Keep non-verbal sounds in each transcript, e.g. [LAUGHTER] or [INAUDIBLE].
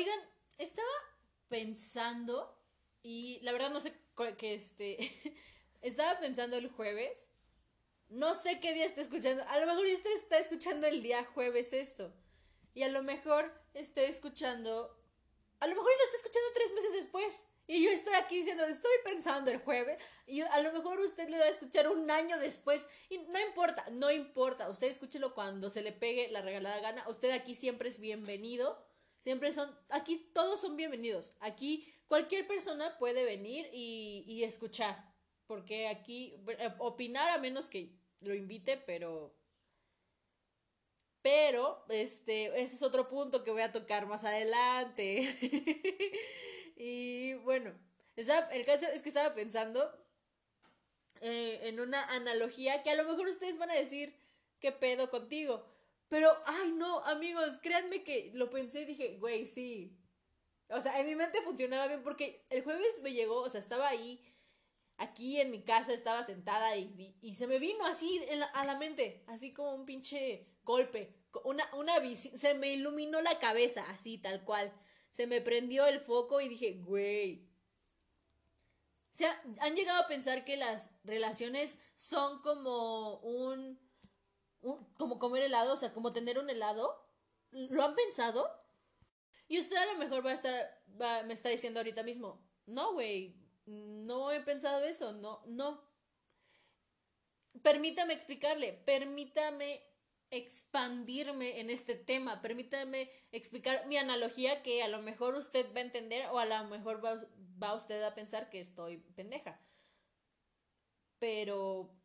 Oigan, estaba pensando y la verdad no sé que este [LAUGHS] estaba pensando el jueves. No sé qué día está escuchando. A lo mejor usted está escuchando el día jueves esto. Y a lo mejor esté escuchando. A lo mejor lo está escuchando tres meses después. Y yo estoy aquí diciendo, estoy pensando el jueves. Y a lo mejor usted lo va a escuchar un año después. Y no importa, no importa. Usted escúchelo cuando se le pegue la regalada gana. Usted aquí siempre es bienvenido. Siempre son, aquí todos son bienvenidos. Aquí cualquier persona puede venir y, y escuchar. Porque aquí, eh, opinar a menos que lo invite, pero pero, este, ese es otro punto que voy a tocar más adelante. [LAUGHS] y bueno, el caso es que estaba pensando eh, en una analogía que a lo mejor ustedes van a decir, ¿qué pedo contigo? Pero, ay, no, amigos, créanme que lo pensé y dije, güey, sí. O sea, en mi mente funcionaba bien porque el jueves me llegó, o sea, estaba ahí, aquí en mi casa, estaba sentada y, y se me vino así a la mente, así como un pinche golpe, una, una se me iluminó la cabeza, así, tal cual. Se me prendió el foco y dije, güey. O sea, han llegado a pensar que las relaciones son como un, como comer helado, o sea, como tener un helado. ¿Lo han pensado? Y usted a lo mejor va a estar, va, me está diciendo ahorita mismo, no, güey, no he pensado eso, no, no. Permítame explicarle, permítame expandirme en este tema. Permítame explicar mi analogía que a lo mejor usted va a entender o a lo mejor va, va usted a pensar que estoy pendeja. Pero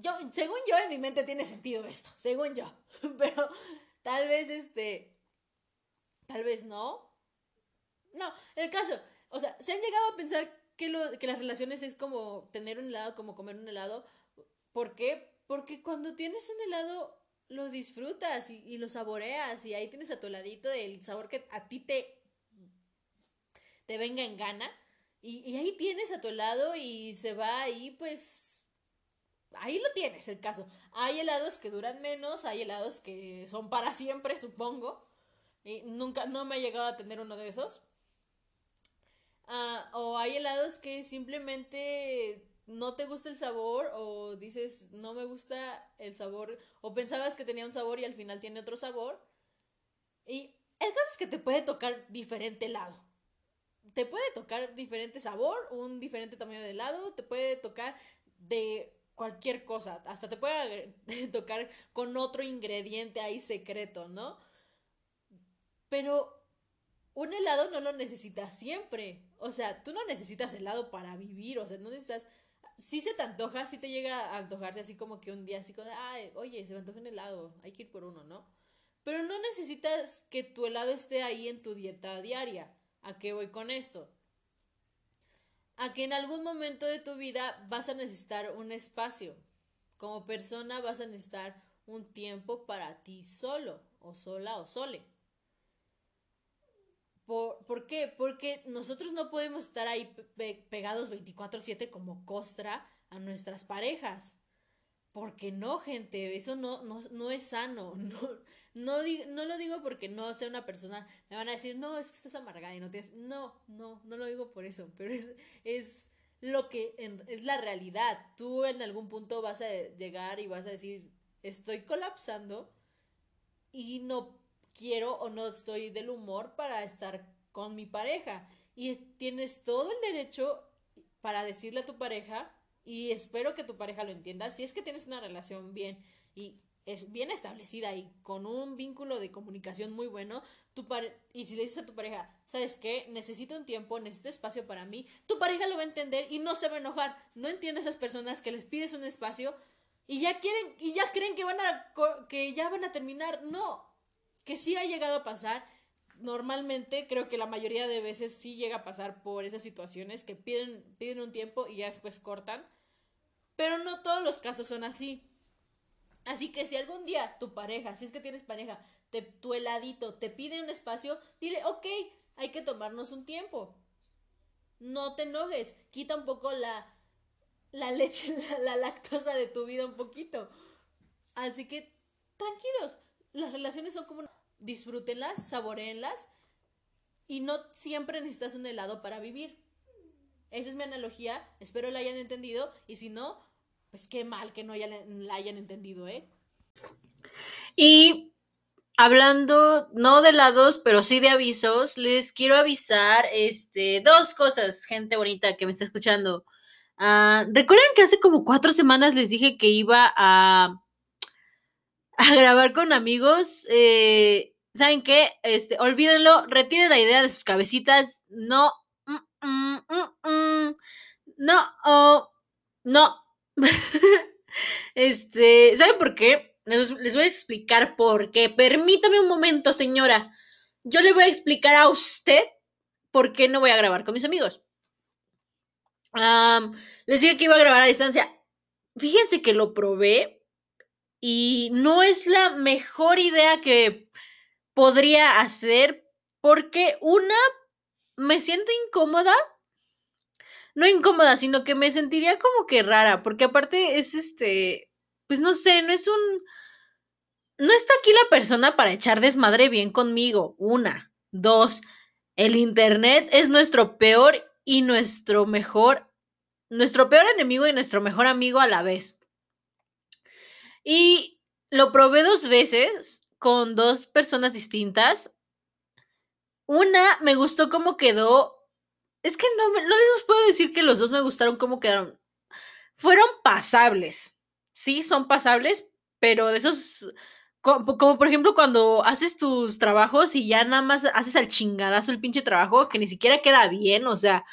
yo, según yo, en mi mente tiene sentido esto, según yo. [LAUGHS] Pero tal vez este, tal vez no. No, el caso, o sea, se han llegado a pensar que, lo, que las relaciones es como tener un helado, como comer un helado. ¿Por qué? Porque cuando tienes un helado, lo disfrutas y, lo saboreas y ahí tienes a tu heladito del sabor que a ti te, te venga en gana. Y, y ahí tienes a tu helado y se va ahí, pues ahí lo tienes el caso. Hay helados que duran menos, hay helados que son para siempre, supongo. Y nunca, no me ha llegado a tener uno de esos. Ah, o hay helados que simplemente no te gusta el sabor o dices no me gusta el sabor o pensabas que tenía un sabor y al final tiene otro sabor. Y el caso es que te puede tocar diferente helado. Te puede tocar diferente sabor, un diferente tamaño de helado, te puede tocar de cualquier cosa, hasta te puede [LAUGHS] tocar con otro ingrediente ahí secreto, ¿no? Pero un helado no lo necesitas siempre. O sea, tú no necesitas helado para vivir, o sea, no necesitas sí se te antoja, sí te llega a antojarse así como que un día así como, ay, oye, se me antoja un helado, hay que ir por uno, ¿no? Pero no necesitas que tu helado esté ahí en tu dieta diaria. ¿A qué voy con esto? A que en algún momento de tu vida vas a necesitar un espacio. Como persona vas a necesitar un tiempo para ti solo, o sola o sole. ¿Por, ¿Por, qué? Porque nosotros no podemos estar ahí pegados 24/7 como costra a nuestras parejas. Porque no, gente, eso no, no, no es sano. [LAUGHS] No, no, no lo digo porque no sea una persona, me van a decir, no, es que estás amargada y no tienes... No, no, no lo digo por eso, pero es, es lo que es la realidad. Tú en algún punto vas a llegar y vas a decir, estoy colapsando y no quiero o no estoy del humor para estar con mi pareja. Y tienes todo el derecho para decirle a tu pareja, y espero que tu pareja lo entienda, si es que tienes una relación bien y es bien establecida y con un vínculo de comunicación muy bueno, tu y si le dices a tu pareja, ¿sabes qué? Necesito un tiempo, necesito espacio para mí, tu pareja lo va a entender y no se va a enojar. No entiendo a esas personas que les pides un espacio y ya quieren y ya creen que van a que ya van a terminar. No, que sí ha llegado a pasar. Normalmente creo que la mayoría de veces sí llega a pasar por esas situaciones que piden, piden un tiempo y ya después cortan. Pero no todos los casos son así. Así que si algún día tu pareja, si es que tienes pareja, te, tu heladito te pide un espacio, dile, ok, hay que tomarnos un tiempo. No te enojes, quita un poco la, la leche, [LAUGHS] la lactosa de tu vida un poquito. Así que tranquilos, las relaciones son como disfrútenlas, saboreenlas, y no siempre necesitas un helado para vivir. Esa es mi analogía, espero la hayan entendido y si no, pues qué mal que no la hayan entendido, ¿eh? Y hablando no de helados, pero sí de avisos, les quiero avisar este, dos cosas, gente bonita que me está escuchando. Uh, ¿Recuerdan que hace como cuatro semanas les dije que iba a, grabar con amigos? Eh, ¿Saben qué? Este, olvídenlo, retiren la idea de sus cabecitas. No, mm, mm, mm, no, no. [LAUGHS] este, ¿saben por qué? Les, les, voy a explicar por qué. Permítame un momento, señora. Yo le voy a explicar a usted por qué no voy a grabar con mis amigos. les dije que iba a grabar a distancia. Fíjense que lo probé y no es la mejor idea que podría hacer porque una, me siento incómoda. No incómoda, sino que me sentiría como que rara, porque aparte es este, pues no sé, no es un... No está aquí la persona para echar desmadre bien conmigo. Una. Dos. El Internet es nuestro peor y nuestro mejor, nuestro peor enemigo y nuestro mejor amigo a la vez. Y lo probé dos veces con dos personas distintas. Una me gustó cómo quedó. Es que no, no les puedo decir que los dos me gustaron cómo quedaron. Fueron pasables. Sí, son pasables, pero de esos. Como, como, por ejemplo cuando haces tus trabajos y ya nada más haces al chingadazo el pinche trabajo que ni siquiera queda bien, o sea,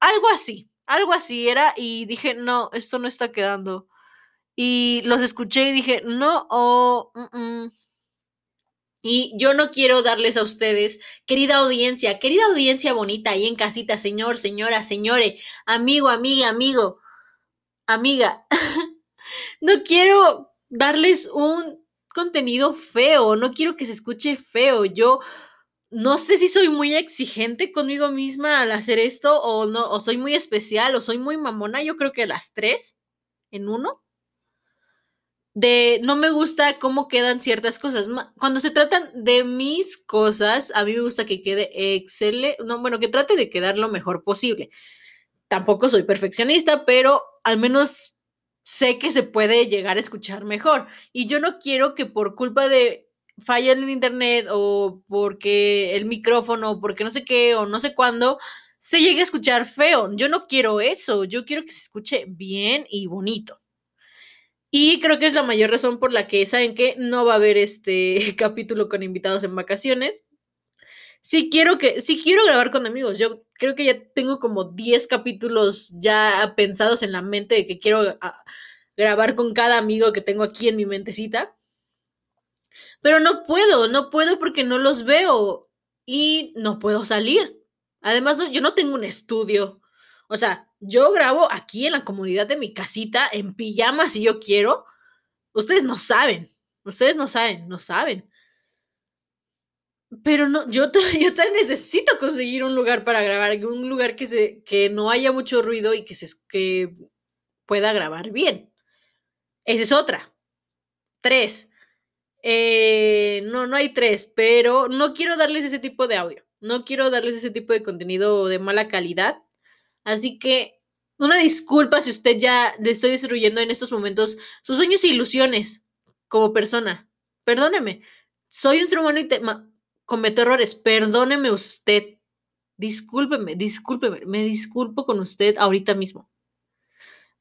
algo así, algo así era y dije, no, esto no está quedando. Y los escuché y dije, no, oh, y yo no quiero darles a ustedes, querida audiencia, querida audiencia bonita ahí en casita, señor, señora, señore, amigo, amiga, amigo, amiga, [LAUGHS] no quiero darles un contenido feo, no quiero que se escuche feo. Yo no sé si soy muy exigente conmigo misma al hacer esto o no, o soy muy especial o soy muy mamona, yo creo que las tres en uno de no me gusta cómo quedan ciertas cosas. Cuando se tratan de mis cosas, a mí me gusta que quede excelente, no, bueno, que trate de quedar lo mejor posible. Tampoco soy perfeccionista, pero al menos sé que se puede llegar a escuchar mejor. Y yo no quiero que por culpa de falla en internet o porque el micrófono, o porque no sé qué o no sé cuándo, se llegue a escuchar feo. Yo no quiero eso, yo quiero que se escuche bien y bonito. Y creo que es la mayor razón por la que saben que no va a haber este [LAUGHS] capítulo con invitados en vacaciones. Sí quiero que sí quiero grabar con amigos. Yo creo que ya tengo como 10 capítulos ya pensados en la mente de que quiero ah, grabar con cada amigo que tengo aquí en mi mentecita. Pero no puedo, no puedo porque no los veo y no puedo salir. Además, yo no tengo un estudio. O sea, yo grabo aquí en la comodidad de mi casita, en pijama si yo quiero. Ustedes no saben, ustedes no saben, no saben. Pero no, yo, [LAUGHS] yo necesito conseguir un lugar para grabar, un lugar que, se, que no haya mucho ruido y que, se, que pueda grabar bien. Esa es otra. Tres. Eh, no, no hay tres, pero no quiero darles ese tipo de audio. No quiero darles ese tipo de contenido de mala calidad. Así que una disculpa si usted ya le estoy destruyendo en estos momentos sus sueños e ilusiones como persona. Perdóneme. Soy un ser humano y cometo errores. Perdóneme usted. Discúlpeme, discúlpeme. Me disculpo con usted ahorita mismo.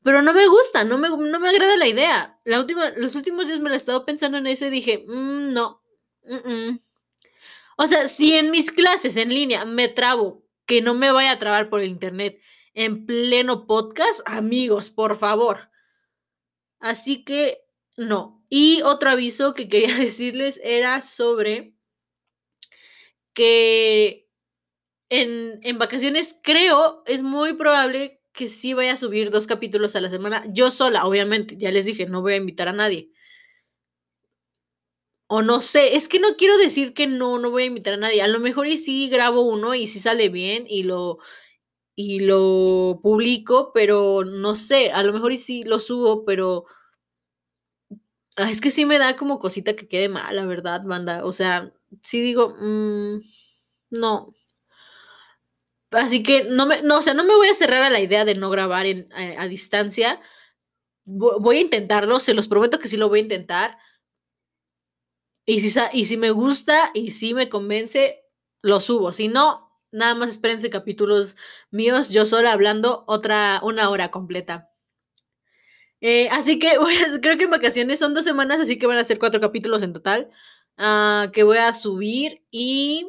Pero no me gusta, no me, no me agrada la idea. La última, los últimos días me la he estado pensando en eso y dije, mm, no. O sea, si en mis clases en línea me trabo, que no me vaya a trabar por el internet en pleno podcast, amigos, por favor. Así que no. Y otro aviso que quería [LAUGHS] decirles era sobre que en, en, vacaciones creo, es muy probable que sí vaya a subir dos capítulos a la semana. Yo sola, obviamente, ya les dije, no voy a invitar a nadie. O no sé, es que no quiero decir que no, no voy a invitar a nadie. A lo mejor y sí grabo uno y si sale bien y lo, y lo publico, pero no sé, a lo mejor y sí lo subo, pero ah, es que sí me da como cosita que quede mal, la verdad, banda. O sea, sí digo, mm, no, Así que no me, no, o sea, no me voy a cerrar a la idea de no grabar en, a, a distancia. Vo- Voy a intentarlo, se los prometo que sí lo voy a intentar. Y si, y si me gusta y si me convence, lo subo. Si no, nada más espérense capítulos míos, yo sola hablando otra, una hora completa. Eh, así que [LAUGHS] a- creo que en vacaciones son dos semanas, así que van a ser cuatro capítulos en total. ah, que voy a subir. ¿Y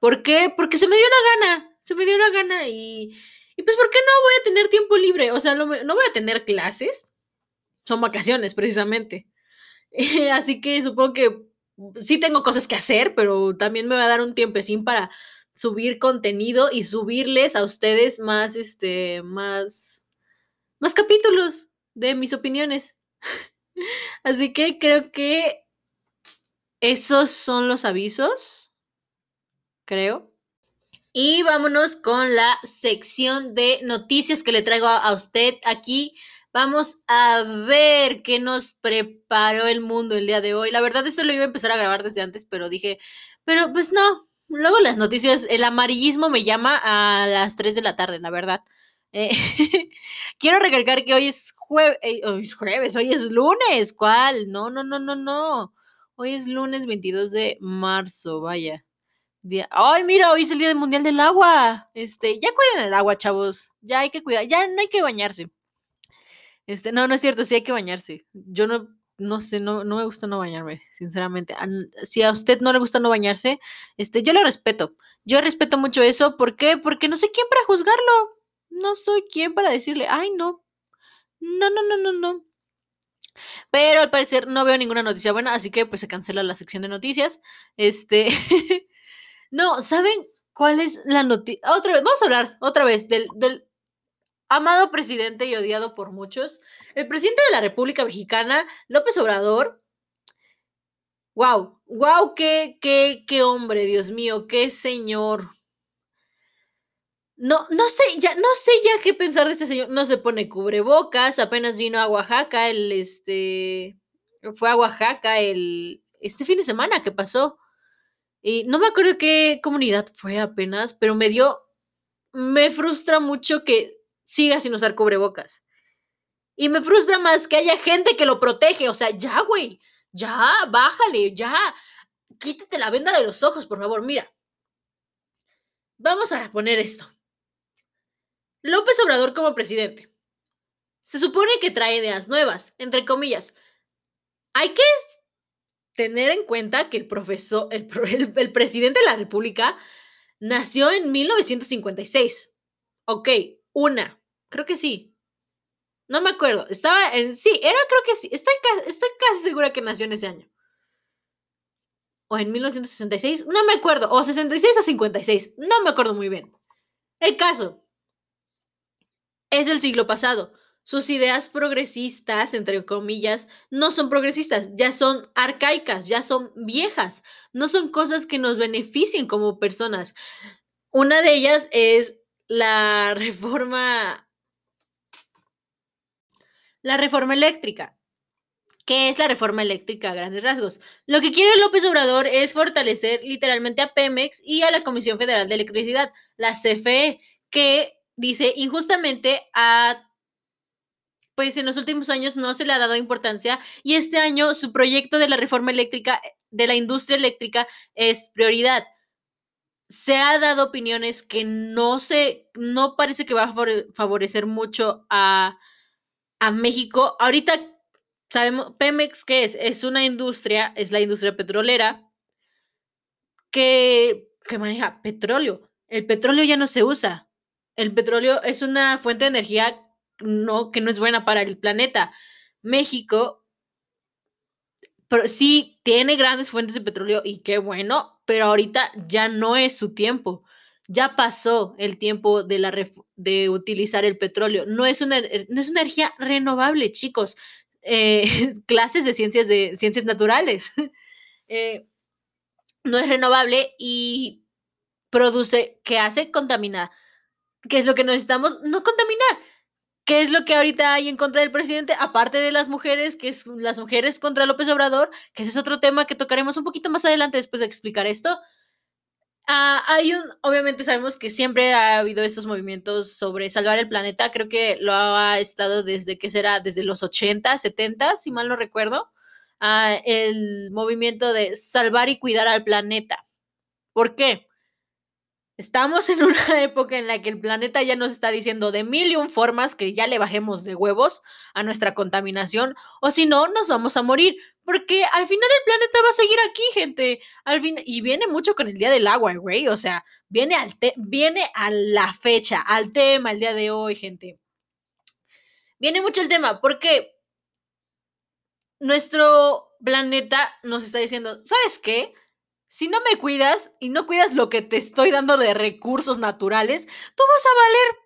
por qué? Porque se me dio una gana. Se me dio una gana y. Y pues, ¿por qué no voy a tener tiempo libre? O sea, no, voy a tener clases. Son vacaciones, precisamente. [LAUGHS] Así que supongo que sí tengo cosas que hacer, pero también me va a dar un tiempecín para subir contenido y subirles a ustedes más, este, más, más capítulos de mis opiniones. [LAUGHS] Así que creo que esos son los avisos, creo. Y vámonos con la sección de noticias que le traigo a, usted aquí. Vamos a ver qué nos preparó el mundo el día de hoy. La verdad, esto lo iba a empezar a grabar desde antes, pero dije, pero pues no. Luego las noticias, el amarillismo me llama a las 3 de la tarde, la verdad. Eh, [LAUGHS] quiero recalcar que hoy es, eh, hoy es jueves, hoy es lunes. ¿Cuál? No, no, no, no, no. Hoy es lunes 22 de marzo, vaya. Día... Ay, mira, hoy es el Día Mundial del Agua. Este, ya cuiden el agua, chavos. Ya hay que cuidar, ya no hay que bañarse. Este, no, no es cierto, sí hay que bañarse. Yo no, no sé, no, no me gusta no bañarme, sinceramente. Si a usted no le gusta no bañarse, este, yo lo respeto. Yo respeto mucho eso. ¿Por qué? Porque no soy quien para juzgarlo. No soy quien para decirle, ay, no. No, no, no, no, no. Pero al parecer no veo ninguna noticia buena, así que pues se cancela la sección de noticias. Este. [LAUGHS] no, ¿saben cuál es la noticia? Otra vez, vamos a hablar otra vez del, del amado presidente y odiado por muchos. El presidente de la República Mexicana, López Obrador. Wow, wow, qué, qué, qué hombre, Dios mío, qué señor. No, no sé, ya, no sé ya qué pensar de este señor. No se pone cubrebocas, apenas vino a Oaxaca, el, este, fue a Oaxaca el, este fin de semana que pasó. Y no me acuerdo qué comunidad fue apenas, pero me dio, me frustra mucho que siga sin usar cubrebocas. Y me frustra más que haya gente que lo protege. O sea, ya, güey, ya, bájale, ya. Quítate la venda de los ojos, por favor. Mira, vamos a poner esto. López Obrador como presidente. Se supone que trae ideas nuevas, entre comillas. Hay que tener en cuenta que el profesor, el, presidente de la República nació en 1956. Ok, una, creo que sí. No me acuerdo. Estaba en. Sí, era, creo que sí. Estoy casi segura que nació en ese año. O en 1966. No me acuerdo. O 66 o 56. No me acuerdo muy bien. El caso. Es del siglo pasado. Sus ideas progresistas, entre comillas, no son progresistas, ya son arcaicas, ya son viejas, no son cosas que nos beneficien como personas. Una de ellas es la reforma la reforma eléctrica. ¿Qué es la reforma eléctrica a grandes rasgos? Lo que quiere López Obrador es fortalecer literalmente a Pemex y a la Comisión Federal de Electricidad, la CFE, que dice injustamente a pues en los últimos años no se le ha dado importancia y este año su proyecto de la reforma eléctrica de la industria eléctrica es prioridad. Se ha dado opiniones que no se no parece que va a favorecer mucho a a México. Ahorita sabemos, Pemex, ¿qué es? Es una industria, es la industria petrolera que, que maneja petróleo. El petróleo ya no se usa. El petróleo es una fuente de energía no, que no es buena para el planeta. México pero sí tiene grandes fuentes de petróleo y qué bueno, pero ahorita ya no es su tiempo ya pasó el tiempo de, la de utilizar el petróleo. No es una, no es energía renovable, chicos. Eh, [LAUGHS] clases de ciencias, de ciencias naturales. [LAUGHS] eh, no es renovable y produce, ¿qué hace? Contamina. ¿Qué es lo que necesitamos? No contaminar. ¿Qué es lo que ahorita hay en contra del presidente? Aparte de las mujeres, que es las mujeres contra López Obrador, que ese es otro tema que tocaremos un poquito más adelante después de explicar esto Ah, hay un, obviamente sabemos que siempre ha habido estos movimientos sobre salvar el planeta. Creo que lo ha estado desde que será desde los 80, 70, si mal no recuerdo. Ah, el movimiento de salvar y cuidar al planeta. ¿Por qué? Estamos en una [LAUGHS] época en la que el planeta ya nos está diciendo de mil y un formas que ya le bajemos de huevos a nuestra contaminación, o si no, nos vamos a morir, porque al final el planeta va a seguir aquí, gente. Al fin, y viene mucho con el Día del Agua, güey, o sea, viene, al viene a la fecha, al tema, el día de hoy, gente. Viene mucho el tema, porque nuestro planeta nos está diciendo, ¿sabes qué? Si no me cuidas y no cuidas lo que te estoy dando de recursos naturales, tú vas a valer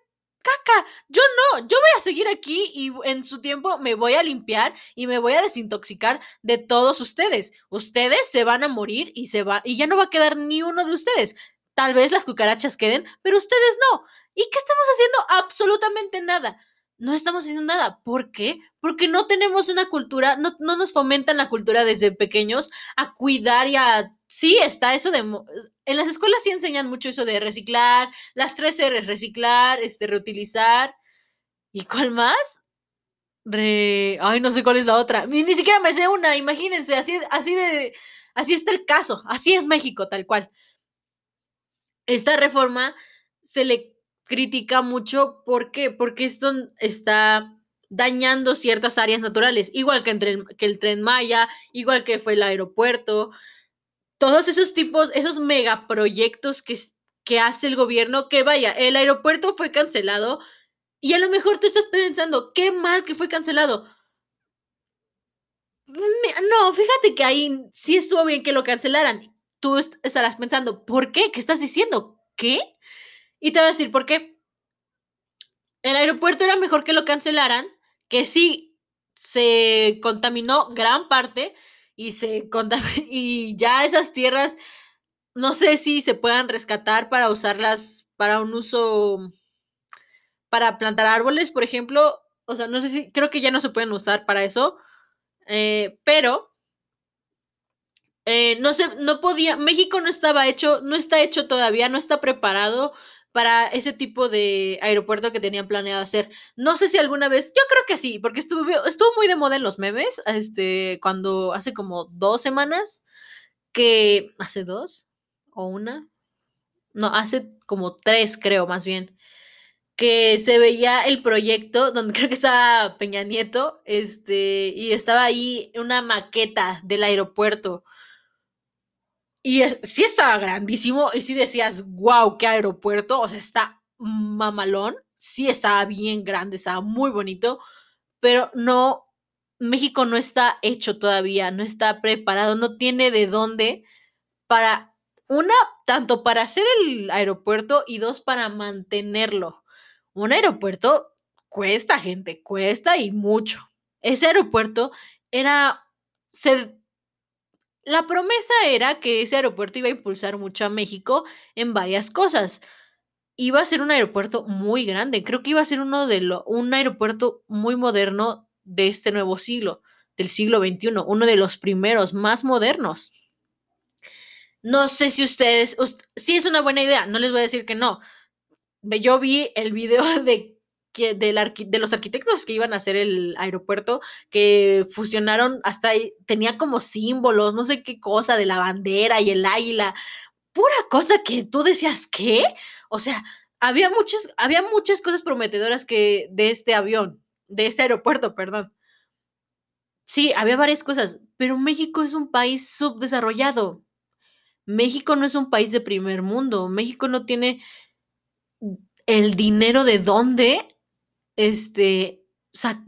caca. Yo no, yo voy a seguir aquí y en su tiempo me voy a limpiar y me voy a desintoxicar de todos ustedes. Ustedes se van a morir y se va y ya no va a quedar ni uno de ustedes. Tal vez las cucarachas queden, pero ustedes no. ¿Y qué estamos haciendo? Absolutamente nada no estamos haciendo nada. ¿Por qué? Porque no tenemos una cultura, no, no, nos fomentan la cultura desde pequeños a cuidar y a... Sí, está eso de... En las escuelas sí enseñan mucho eso de reciclar, las tres R, reciclar, este, reutilizar. ¿Y cuál más? Re... Ay, no sé cuál es la otra. Ni, ni siquiera me sé una, imagínense, así, así de... Así está el caso, así es México, tal cual. Esta reforma se le critica mucho. ¿Por qué? Porque esto está dañando ciertas áreas naturales, igual que, el tren Maya, igual que fue el aeropuerto. Todos esos tipos, esos megaproyectos que, que hace el gobierno, que vaya, el aeropuerto fue cancelado y a lo mejor tú estás pensando, qué mal que fue cancelado. No, fíjate que ahí sí estuvo bien que lo cancelaran. Tú estarás pensando, ¿por qué? ¿Qué estás diciendo? ¿Qué? Y te voy a decir por qué. El aeropuerto era mejor que lo cancelaran, que sí se contaminó gran parte y se [LAUGHS] y ya esas tierras no sé si se puedan rescatar para usarlas para un uso para plantar árboles, por ejemplo, o sea, no sé si creo que ya no se pueden usar para eso, eh, pero eh, no sé, no podía, México no estaba hecho, no está hecho todavía, no está preparado para ese tipo de aeropuerto que tenían planeado hacer. No sé si alguna vez, yo creo que sí, porque estuvo, estuvo muy de moda en los memes, este, cuando hace como dos semanas, que hace dos o una, no, hace como tres creo más bien, que se veía el proyecto donde [LAUGHS] creo que estaba Peña Nieto, este, y estaba ahí una maqueta del aeropuerto y sí estaba grandísimo y sí decías, wow, qué aeropuerto, o sea, está mamalón, sí estaba bien grande, estaba muy bonito, pero no, México no está hecho todavía, no está preparado, no tiene de dónde para, una, tanto para hacer el aeropuerto y dos, para mantenerlo. Un aeropuerto cuesta, gente, cuesta y mucho. Ese aeropuerto era, se la promesa era que ese aeropuerto iba a impulsar mucho a México en varias cosas. Iba a ser un aeropuerto muy grande, creo que iba a ser uno de un aeropuerto muy moderno de este nuevo siglo, del siglo XXI, uno de los primeros más modernos. No sé si ustedes, si es una buena idea, no les voy a decir que no. Yo vi el video [LAUGHS] de de, los arquitectos que iban a hacer el aeropuerto, que fusionaron hasta ahí, tenía como símbolos, no sé qué cosa, de la bandera y el águila, pura cosa que tú decías, ¿qué? O sea, había muchas, había muchas cosas prometedoras que de este avión, de este aeropuerto, perdón. Sí, había varias cosas, pero México es un país subdesarrollado. México no es un país de primer mundo. México no tiene el dinero de dónde este,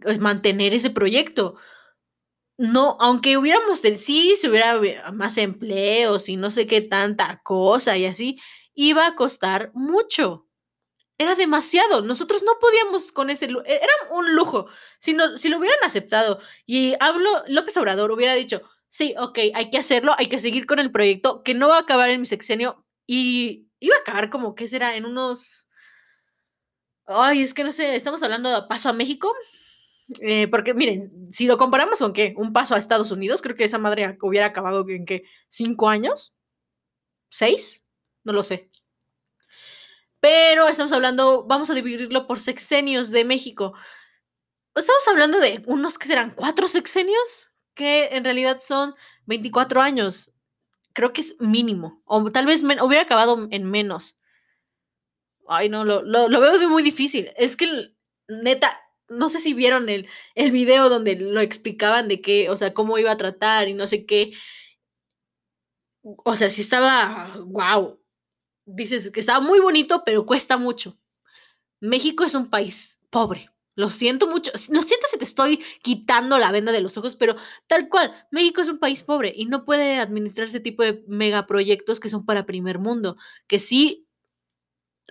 eh, mantener ese proyecto. No, aunque hubiéramos, sí, si hubiera más empleos y no sé qué tanta cosa y así, iba a costar mucho. Era demasiado. Nosotros no podíamos con ese, e, era un lujo. Si, no, si lo hubieran aceptado y hablo, López Obrador hubiera dicho, sí, ok, hay que hacerlo, hay que seguir con el proyecto que no va a acabar en mi sexenio y iba a acabar como, ¿qué será? En unos Ay, es que no sé, estamos hablando de paso a México. Eh, porque miren, si lo comparamos con qué, un paso a Estados Unidos, creo que esa madre hubiera acabado en qué, cinco años, seis. no lo sé. Pero estamos hablando, vamos a dividirlo por sexenios de México. Estamos hablando de unos que serán cuatro sexenios, que en realidad son 24 años. Creo que es mínimo. O tal vez hubiera acabado en menos. Ay, no, lo, lo, lo veo muy difícil. Es que, neta, no sé si vieron el, el video donde lo explicaban de qué, o sea, cómo iba a tratar y no sé qué. O sea, sí estaba, wow. Dices que estaba muy bonito, pero cuesta mucho. México es un país pobre. Lo siento mucho. Lo siento si te estoy quitando la venda de los ojos, pero tal cual, México es un país pobre y no puede administrar ese tipo de megaproyectos que son para primer mundo. Que sí,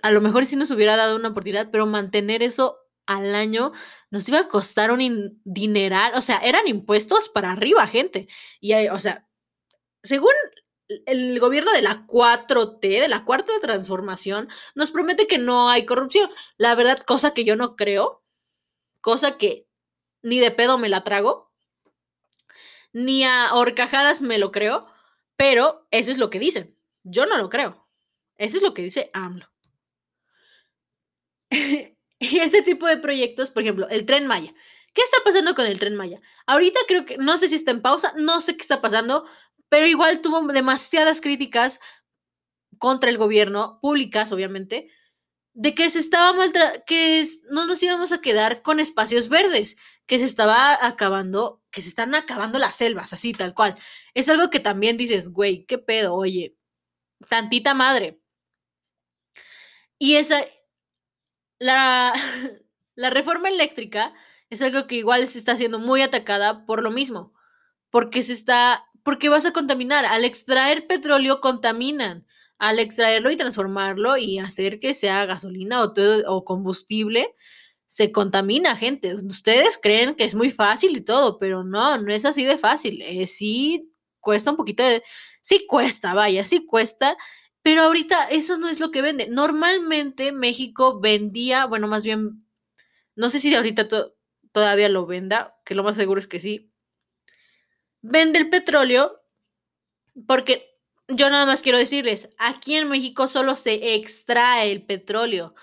a lo mejor sí nos hubiera dado una oportunidad, pero mantener eso al año nos iba a costar un dineral. O sea, eran impuestos para arriba, gente. Y, o sea, según el gobierno de la 4T, de la cuarta transformación, nos promete que no hay corrupción. La verdad, cosa que yo no creo, cosa que ni de pedo me la trago, ni a horcajadas me lo creo, pero eso es lo que dicen. Yo no lo creo. Eso es lo que dice AMLO. [LAUGHS] y este tipo de proyectos, por ejemplo, el tren Maya. ¿Qué está pasando con el tren Maya? Ahorita creo que, no sé si está en pausa, no sé qué está pasando, pero igual tuvo demasiadas críticas contra el gobierno, públicas obviamente, de que se estaba maltratando, que no nos íbamos a quedar con espacios verdes, que se estaba acabando, que se están acabando las selvas, así tal cual. Es algo que también dices, güey, qué pedo, oye, tantita madre. Y esa, la, [LAUGHS] la reforma eléctrica es algo que igual se está siendo muy atacada por lo mismo, porque se está porque vas a contaminar. Al extraer petróleo contaminan. Al extraerlo y transformarlo y hacer que sea gasolina o, o combustible, se contamina, gente. Ustedes creen que es muy fácil y todo, pero no, no es así de fácil. Eh, sí cuesta un poquito de... Sí cuesta, vaya, sí cuesta. Pero ahorita eso no es lo que vende. Normalmente México vendía, bueno, más bien, no sé si ahorita todavía lo venda, que lo más seguro es que sí, vende el petróleo porque yo nada más quiero decirles, aquí en México solo se extrae el petróleo.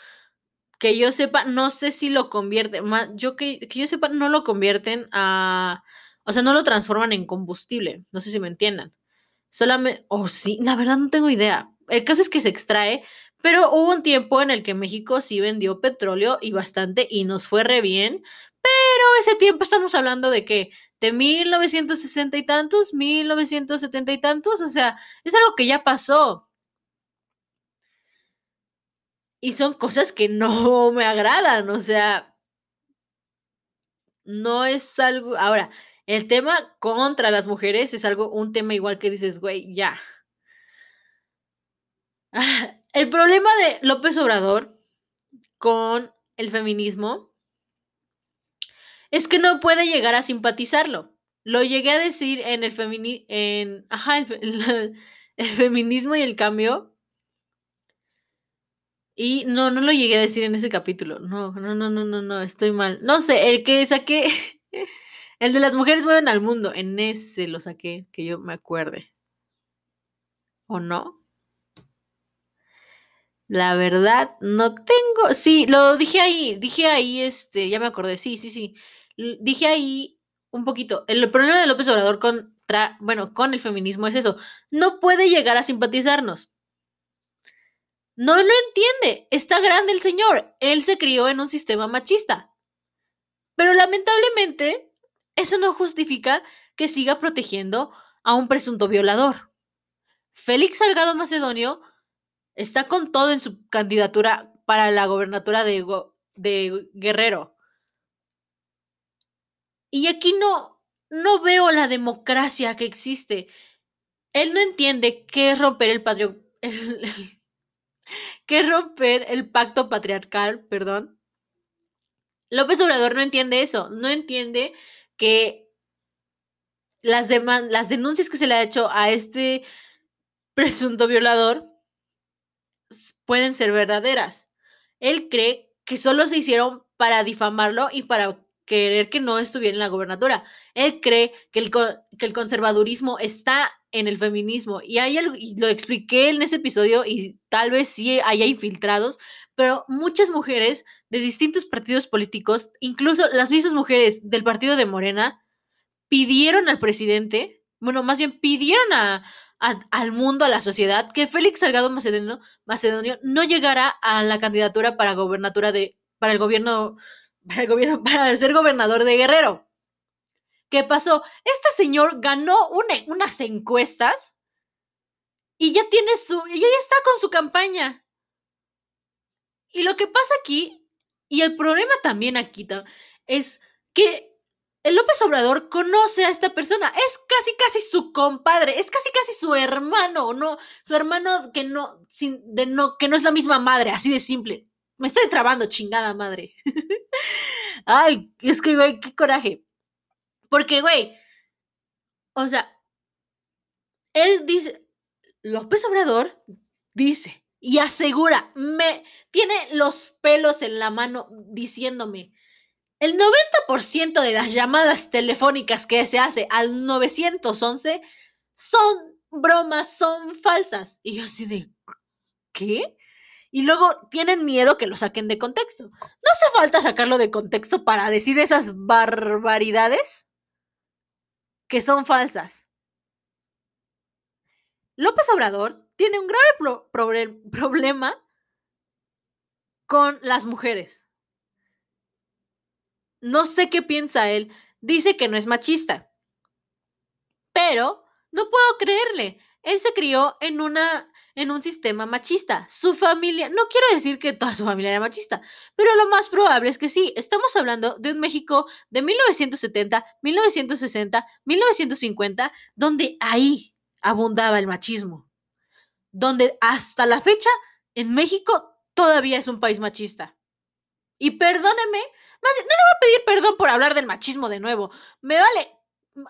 Que yo sepa, no sé si lo convierten, yo que, que yo sepa, no lo convierten a, o sea, no lo transforman en combustible, no sé si me entiendan. Solamente, o oh, sí, la verdad no tengo idea. El caso es que se extrae, pero hubo un tiempo en el que México sí vendió petróleo y bastante y nos fue re bien, pero ese tiempo estamos hablando de que de 1960 y tantos, 1970 y tantos, o sea, es algo que ya pasó. Y son cosas que no [LAUGHS] me agradan, o sea, no es algo, ahora, el tema contra las mujeres es algo, un tema igual que dices, güey, ya. [LAUGHS] El problema de López Obrador con el feminismo es que no puede llegar a simpatizarlo. Lo llegué a decir en el, femini en, ajá, [LAUGHS] el, feminismo y el cambio. Y no, no lo llegué a decir en ese capítulo. No, no, no, no, no, no, estoy mal. No sé, el que saqué, [LAUGHS] el de las mujeres mueven al mundo, en ese lo saqué, que yo me acuerde. ¿O no? La verdad, no tengo. Sí, lo dije ahí, dije ahí, este, ya me acordé, sí, sí, sí dije ahí un poquito, el problema de López Obrador contra, bueno, con el feminismo es eso, no puede llegar a simpatizarnos. No lo entiende, está grande el señor, él se crió en un sistema machista. Pero lamentablemente, eso no justifica que siga protegiendo a un presunto violador. Félix Salgado Macedonio está con todo en su candidatura para la gobernatura de, Guerrero. Y aquí no, no veo la democracia que existe. Él no entiende qué es romper el patrio, [LAUGHS] qué romper el pacto patriarcal, perdón. López Obrador no entiende eso, no entiende que las, las denuncias que se le ha hecho a este presunto violador pueden ser verdaderas. Él cree que solo se hicieron para difamarlo y para querer que no estuviera en la gobernatura. Él cree que el, que el conservadurismo está en el feminismo. Y, y lo expliqué en ese episodio y tal vez sí haya infiltrados, pero muchas mujeres de distintos partidos políticos, incluso las mismas mujeres del partido de Morena, pidieron al presidente, bueno, más bien pidieron a, al mundo, a la sociedad, que Félix Salgado Macedonio, no llegara a la candidatura para gobernatura de, para el gobierno, [LAUGHS] para el gobierno, para ser gobernador de Guerrero. ¿Qué pasó? Este señor ganó unas encuestas y ya tiene su, y ya está con su campaña. Y lo que pasa aquí, y el problema también aquí, es que el López Obrador conoce a esta persona, es casi casi su compadre, es casi casi su hermano, no, su hermano que no, sin, de no, que no es la misma madre, así de simple. Me estoy trabando, chingada madre. [LAUGHS] Ay, es que, güey, qué coraje. Porque, güey, o sea, él dice, López Obrador dice y asegura, me tiene los pelos en la mano diciéndome, el 90% de las llamadas telefónicas que se hace al 911 son bromas, son falsas. Y yo así de, ¿qué? Y luego tienen miedo que lo saquen de contexto. ¿No hace falta sacarlo de contexto para decir esas barbaridades? que son falsas. López Obrador tiene un grave problema con las mujeres. No sé qué piensa él. Dice que no es machista. Pero no puedo creerle. Él se crió en una en un sistema machista. Su familia, no quiero decir que toda su familia era machista, pero lo más probable es que sí. Estamos hablando de un México de 1970, 1960, 1950, donde ahí abundaba el machismo. Donde hasta la fecha en México todavía es un país machista. Y perdóneme, más, no le voy a pedir perdón por hablar del machismo de nuevo. Me vale,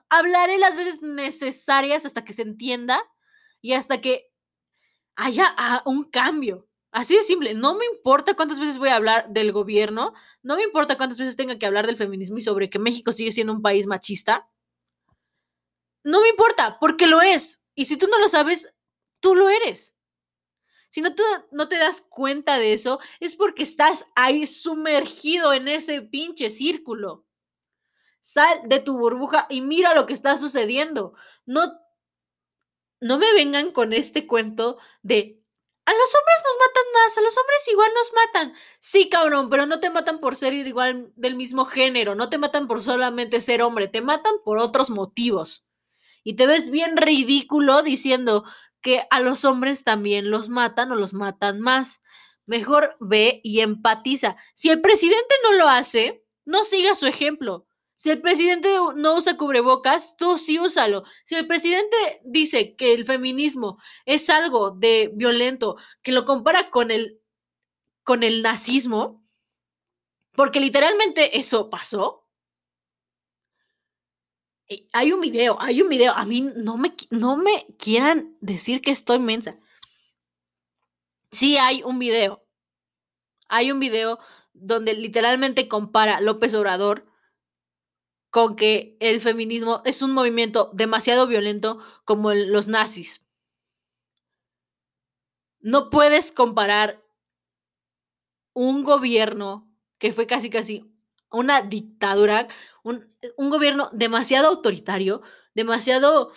hablaré las veces necesarias hasta que se entienda y hasta que haya ah, un cambio. Así de simple, no me importa cuántas veces voy a hablar del gobierno, no me importa cuántas veces tenga que hablar del feminismo y sobre que México sigue siendo un país machista. No me importa, porque lo es. Y si tú no lo sabes, tú lo eres. Si no, tú no te das cuenta de eso, es porque estás ahí sumergido en ese pinche círculo. Sal de tu burbuja y mira lo que está sucediendo. No no me vengan con este cuento de a los hombres nos matan más, a los hombres igual nos matan. Sí, cabrón, pero no te matan por ser igual del mismo género, no te matan por solamente ser hombre, te matan por otros motivos. Y te ves bien ridículo diciendo que a los hombres también los matan o los matan más. Mejor ve y empatiza. Si el presidente no lo hace, no siga su ejemplo. Si el presidente no usa cubrebocas, tú sí úsalo. Si el presidente dice que el feminismo es algo de violento, que lo compara con el, con el nazismo, porque literalmente eso pasó. Hay un video, hay un video. A mí no me, no me quieran decir que estoy mensa. Sí hay un video. Hay un video donde literalmente compara López Obrador con que el feminismo es un movimiento demasiado violento como los nazis. No puedes comparar un gobierno que fue casi casi una dictadura, un, un gobierno demasiado autoritario, demasiado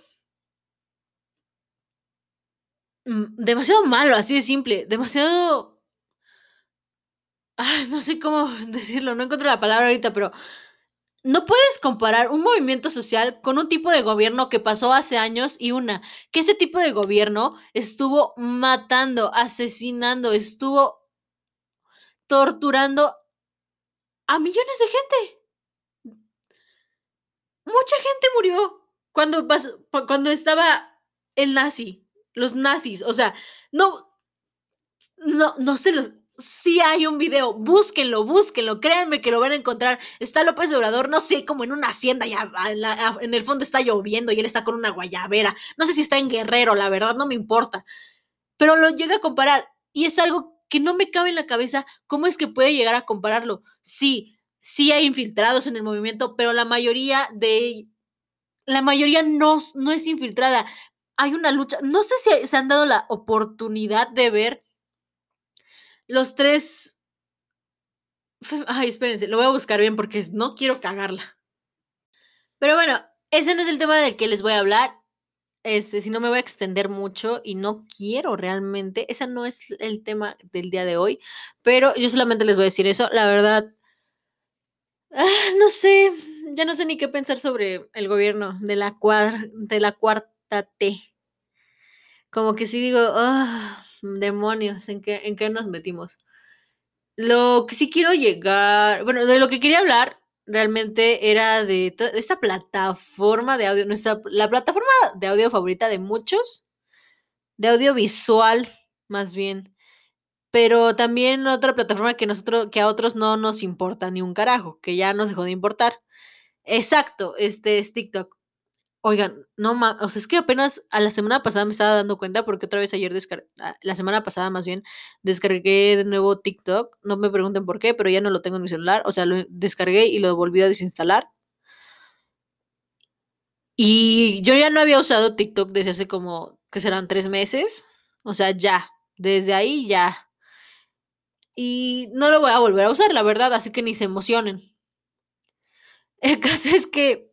mm, demasiado malo, así de simple, demasiado no sé cómo [LAUGHS] decirlo, no encuentro la palabra ahorita, pero no puedes comparar un movimiento social con un tipo de gobierno que pasó hace años y una, que ese tipo de gobierno estuvo matando, asesinando, estuvo torturando a millones de gente. Mucha gente murió cuando, cuando estaba el nazi, los nazis, o sea, no, no, no se los, sí hay un video, búsquenlo, búsquenlo, créanme que lo van a encontrar. Está López Obrador, no sé, como en una hacienda, ya en, el fondo está lloviendo y él está con una guayabera. No sé si está en Guerrero, la verdad, no me importa. Pero lo llega a comparar y es algo que no me cabe en la cabeza. ¿Cómo es que puede llegar a compararlo? Sí, sí hay infiltrados en el movimiento, pero la mayoría de la mayoría no, no es infiltrada. hay una lucha. No sé si se han dado la oportunidad de ver los tres. Ay, espérense, lo voy a buscar bien porque no quiero cagarla. Pero bueno, ese no es el tema del que les voy a hablar. Este, si no me voy a extender mucho y no quiero realmente, ese no es el tema del día de hoy, pero yo solamente les voy a decir eso, la verdad, ah, no sé, ya no sé ni qué pensar sobre el gobierno de la, de la cuarta T. Como que sí digo, ah, demonios, ¿en qué, ¿en qué nos metimos? Lo que sí quiero llegar, bueno, de lo que quería hablar realmente era de, esta plataforma de audio, nuestra, la plataforma de audio favorita de muchos, de audiovisual más bien, pero también otra plataforma que, nosotros, que a otros no nos importa ni un carajo, que ya nos dejó de importar. Exacto, este es TikTok. Oigan, no más, o sea, es que apenas a la semana pasada me estaba dando cuenta porque otra vez ayer descargué, la semana pasada más bien, descargué de nuevo TikTok, no me pregunten por qué, pero ya no lo tengo en mi celular, o sea, lo descargué y lo volví a desinstalar. Y yo ya no había usado TikTok desde hace como, que serán tres meses, o sea, ya, desde ahí ya. Y no lo voy a volver a usar, la verdad, así que ni se emocionen. El caso es que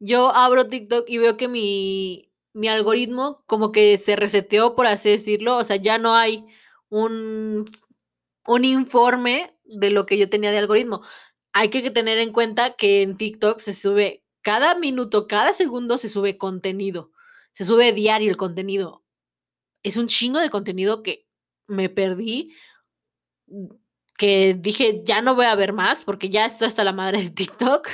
yo abro TikTok y veo que mi, mi algoritmo como que se reseteó, por así decirlo. O sea, ya no hay un, un informe de lo que yo tenía de algoritmo. Hay que tener en cuenta que en TikTok se sube cada minuto, cada segundo se sube contenido. Se sube diario el contenido. Es un chingo de contenido que me perdí. Que dije, ya no voy a ver más porque ya estoy hasta la madre de TikTok.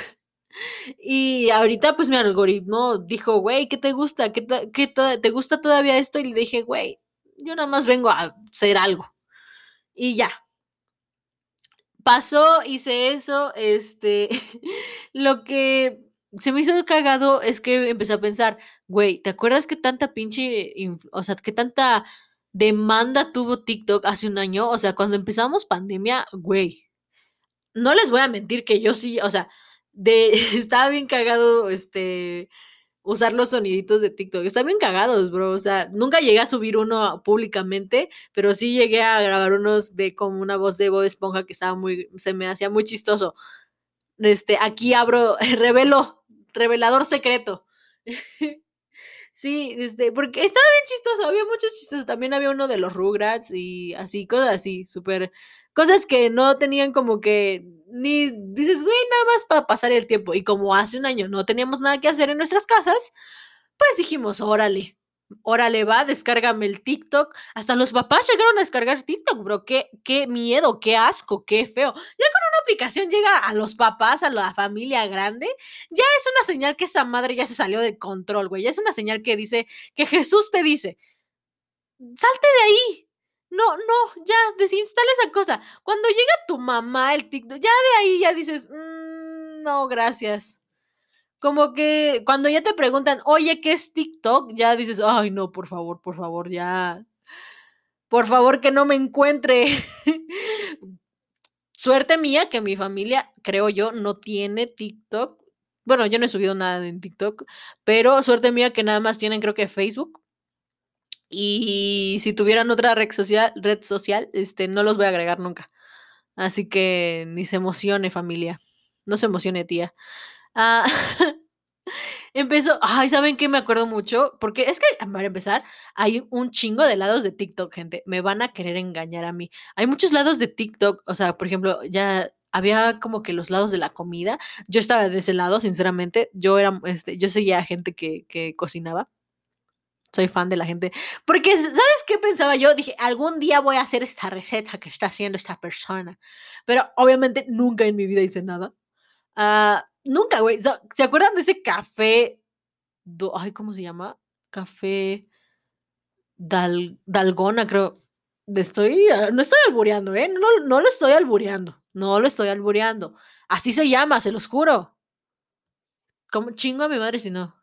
Y ahorita pues mi algoritmo dijo, güey, ¿qué te gusta? ¿Qué, te, gusta todavía esto? Y le dije, güey, yo nada más vengo a hacer algo. Y ya. Pasó, hice eso, este, [LAUGHS] lo que se me hizo cagado es que empecé a pensar, güey, ¿te acuerdas que tanta pinche, o sea, tanta demanda tuvo TikTok hace un año? O sea, cuando empezamos pandemia, güey, no les voy a mentir que yo sí, o sea, de, [LAUGHS] estaba bien cagado, este, usar los soniditos de TikTok. Están bien cagados, bro. O sea, nunca llegué a subir uno públicamente, pero sí llegué a grabar unos de como una voz de Bob Esponja que estaba muy, se me hacía muy chistoso. Este, aquí abro, [LAUGHS] revelo, revelador secreto. [LAUGHS] sí, este, porque estaba bien chistoso, había muchos chistosos. También había uno de los Rugrats y así, cosas así, súper, cosas que no tenían como que ni dices, güey, nada más para pasar el tiempo. Y como hace un año no teníamos nada que hacer en nuestras casas, pues dijimos, órale, órale, va, descárgame el TikTok. Hasta los papás llegaron a descargar TikTok, bro. Qué, qué miedo, qué asco, qué feo. Ya con una aplicación llega a los papás, a la familia grande, ya es una señal que esa madre ya se salió del control, güey. Ya es una señal que dice, que Jesús te dice, salte de ahí, no, no, ya, desinstala esa cosa. Cuando llega tu mamá el TikTok, ya de ahí ya dices, mm, no, gracias. Como que cuando ya te preguntan, oye, ¿qué es TikTok? Ya dices, ay, no, por favor, por favor, ya. Por favor, que no me encuentre. [LAUGHS] Suerte mía que mi familia, creo yo, no tiene TikTok. Bueno, yo no he subido nada en TikTok, pero suerte mía que nada más tienen, creo que Facebook. Y si tuvieran otra red social, red social, este, no los voy a agregar nunca. Así que ni se emocione, familia. No se emocione, tía. Ah, [LAUGHS] empezó. Ay, ¿saben qué me acuerdo mucho? Porque es que, para empezar, hay un chingo de lados de TikTok, gente. Me van a querer engañar a mí. Hay muchos lados de TikTok. O sea, por ejemplo, ya había como que los lados de la comida. Yo estaba de ese lado, sinceramente. Yo era, este, yo seguía a gente que, que cocinaba soy fan de la gente. Porque, ¿sabes qué pensaba yo? Dije, algún día voy a hacer esta receta que está haciendo esta persona. Pero obviamente nunca en mi vida hice nada. Ah, nunca, güey. ¿Se acuerdan de ese café? Ay, ¿cómo se llama? Café Dalgona, creo. Estoy, ah, no estoy albureando, ¿eh? No, no lo estoy albureando. No lo estoy albureando. Así se llama, se los juro. Como chingo a mi madre si no.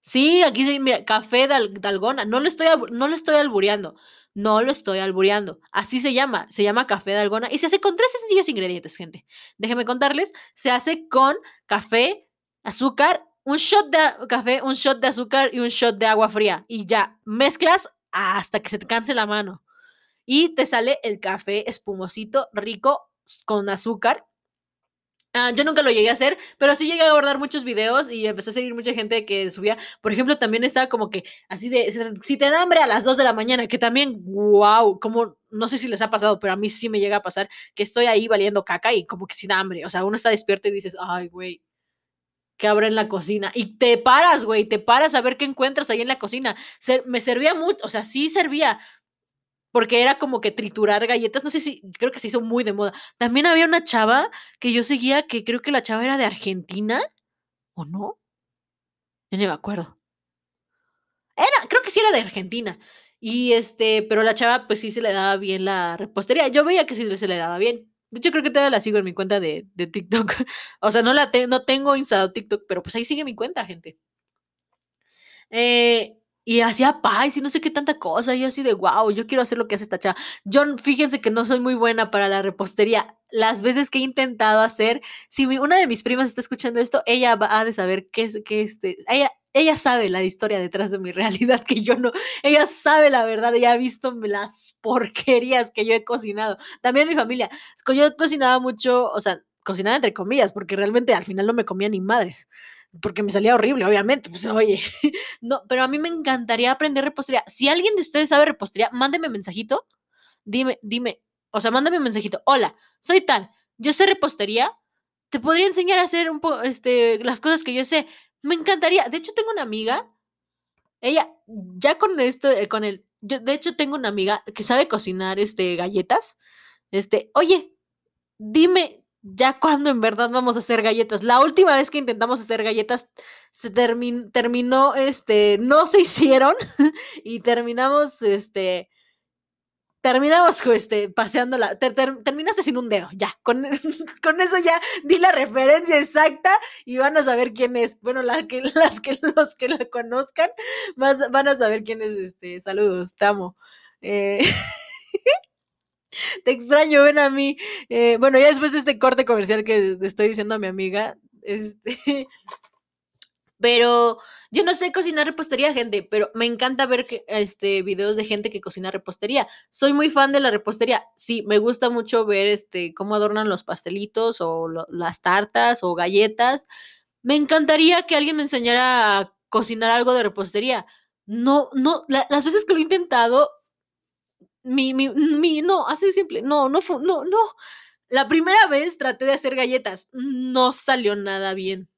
Sí, aquí sí, mira, café dalgona. No lo estoy, no lo estoy albureando. No lo estoy albureando. Así se llama. Se llama café dalgona y se hace con tres sencillos ingredientes, gente. Déjenme contarles. Se hace con café, azúcar un shot de café, un shot de azúcar y un shot de agua fría. Y ya, mezclas hasta que se te canse la mano. Y te sale el café espumosito, rico, con azúcar. Ah, yo nunca lo llegué a hacer, pero sí llegué a guardar muchos videos y empecé a seguir mucha gente que subía. Por ejemplo, también estaba como que así de, si te da hambre a las 2 de la mañana, que también, wow, como, no sé si les ha pasado, pero a mí sí me llega a pasar que estoy ahí valiendo caca y como que sin hambre. O sea, uno está despierto y dices, ay, güey, que abra en la cocina. Y te paras, güey, te paras a ver qué encuentras ahí en la cocina. me servía mucho, o sea, sí servía, porque era como que triturar galletas, no sé si, creo que se hizo muy de moda. También había una chava que yo seguía, que creo que la chava era de Argentina, ¿o no? Ya no me acuerdo. Era, creo que sí era de Argentina. Y este, pero la chava, pues sí se le daba bien la repostería. Yo veía que sí se le daba bien. De hecho, creo que todavía la sigo en mi cuenta de, de TikTok. [LAUGHS] o sea, no la no tengo instalado TikTok, pero pues ahí sigue mi cuenta, gente. Eh, y hacía paz y no sé qué tanta cosa. Yo así de, wow, yo quiero hacer lo que hace esta chava. Yo, fíjense que no soy muy buena para la repostería. Las veces que he intentado hacer, si una de mis primas está escuchando esto, ella va a de saber qué es, qué este, ella, ella sabe la historia detrás de mi [LAUGHS] realidad que yo no, ella sabe la verdad, ella ha visto las porquerías que yo he cocinado. También mi familia, yo cocinaba mucho, o sea, cocinaba entre comillas, porque realmente al final no me comía ni madres, porque me salía horrible, obviamente, pues oye, [LAUGHS] no, pero a mí me encantaría aprender repostería. Si alguien de ustedes sabe repostería, mándeme mensajito, dime, dime, o sea, mándame un mensajito, hola, soy tal, yo sé repostería, te podría enseñar a hacer un poco, este, las cosas que yo sé, me encantaría. De hecho, tengo una amiga. Ella, ya con esto, eh, con el. Yo, de hecho, tengo una amiga que sabe cocinar este, galletas. Este, oye, dime ya cuándo en verdad vamos a hacer galletas. La última vez que intentamos hacer galletas se terminó, este, no se hicieron [LAUGHS] y terminamos, este, terminamos este, paseándola, terminaste sin un dedo, ya, con, [LAUGHS] con, eso ya di la referencia exacta y van a saber quién es. Bueno, la que, [LAUGHS] las que los que la conozcan van a saber quién es, este, saludos, te amo. Eh, [LAUGHS] te extraño, ven a mí. Eh, bueno, ya después de este corte comercial que estoy diciendo a mi amiga, este, [LAUGHS] pero yo no sé cocinar repostería, gente, pero me encanta ver este, videos de gente que cocina repostería. Soy muy fan de la repostería. Sí, me gusta mucho ver este, cómo adornan los pastelitos o las tartas o galletas. Me encantaría que alguien me enseñara a cocinar algo de repostería. No, no, las veces que lo he intentado, mi, mi, mi, no, así simple, no, no, no, no. La primera vez traté de hacer galletas, no salió nada bien.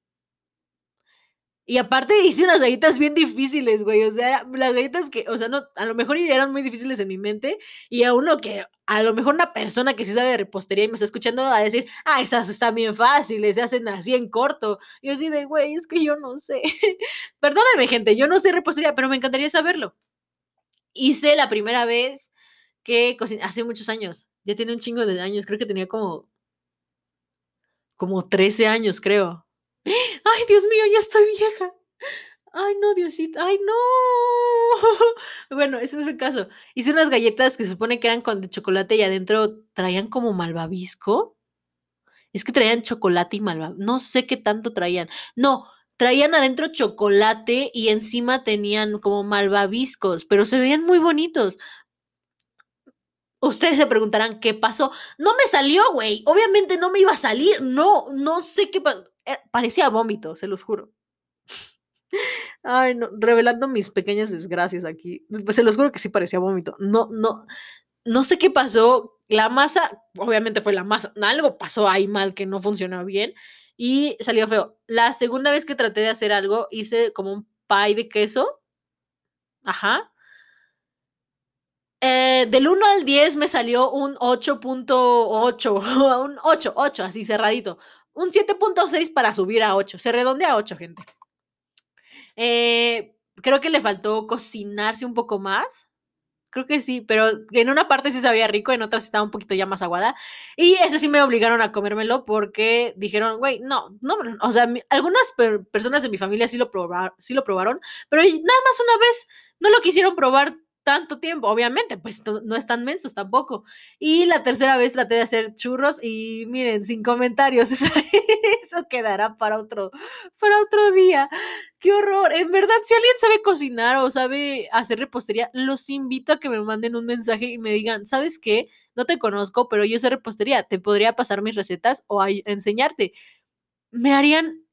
Y aparte hice unas galletas bien difíciles, güey. O sea, las galletas que, o sea, no, a lo mejor eran muy difíciles en mi mente. Y a uno que, a lo mejor una persona que sí sabe de repostería y me está escuchando a decir, ah, esas están bien fáciles, se hacen así en corto. Y yo así de, güey, es que yo no sé. [LAUGHS] Perdónenme, gente, yo no sé repostería, pero me encantaría saberlo. Hice la primera vez que cociné, hace muchos años. Ya tiene un chingo de años, creo que tenía como, como 13 años, creo. Ay, Dios mío, ya estoy vieja. Ay, no, Diosito. Ay, no. [LAUGHS] bueno, ese es el caso. Hice unas galletas que se supone que eran con chocolate y adentro traían como malvavisco. Es que traían chocolate y malvavisco. No sé qué tanto traían. No, traían adentro chocolate y encima tenían como malvaviscos, pero se veían muy bonitos. Ustedes se preguntarán qué pasó. No me salió, güey. Obviamente no me iba a salir. No, no sé qué pasó. Eh, parecía vómito, se los juro. [LAUGHS] Ay, no, revelando mis pequeñas desgracias aquí. Pues se los juro que sí parecía vómito. No, no, no sé qué pasó. La masa, obviamente fue la masa. Algo pasó ahí mal que no funcionó bien y salió feo. La segunda vez que traté de hacer algo, hice como un pie de queso. Ajá. Eh, del 1 al 10 me salió un 8.8, [LAUGHS] un 8, 8, así cerradito un 7.6 para subir a 8. Se redondea a 8, gente. Eh, creo que le faltó cocinarse un poco más. Creo que sí, pero en una parte sí sabía rico, en otras estaba un poquito ya más aguada. Y eso sí me obligaron a comérmelo porque dijeron, güey, no, no, o sea, algunas personas de mi familia sí lo, probar, sí lo probaron, pero nada más una vez no lo quisieron probar tanto tiempo, obviamente, pues no están mensos tampoco. Y la tercera vez traté de hacer churros y miren, sin comentarios, [LAUGHS] eso quedará para otro, para otro día. ¡Qué horror! En verdad, si alguien sabe cocinar o sabe hacer repostería, los invito a que me manden un mensaje y me digan, ¿sabes qué? No te conozco, pero yo sé repostería, te podría pasar mis recetas o enseñarte. Me harían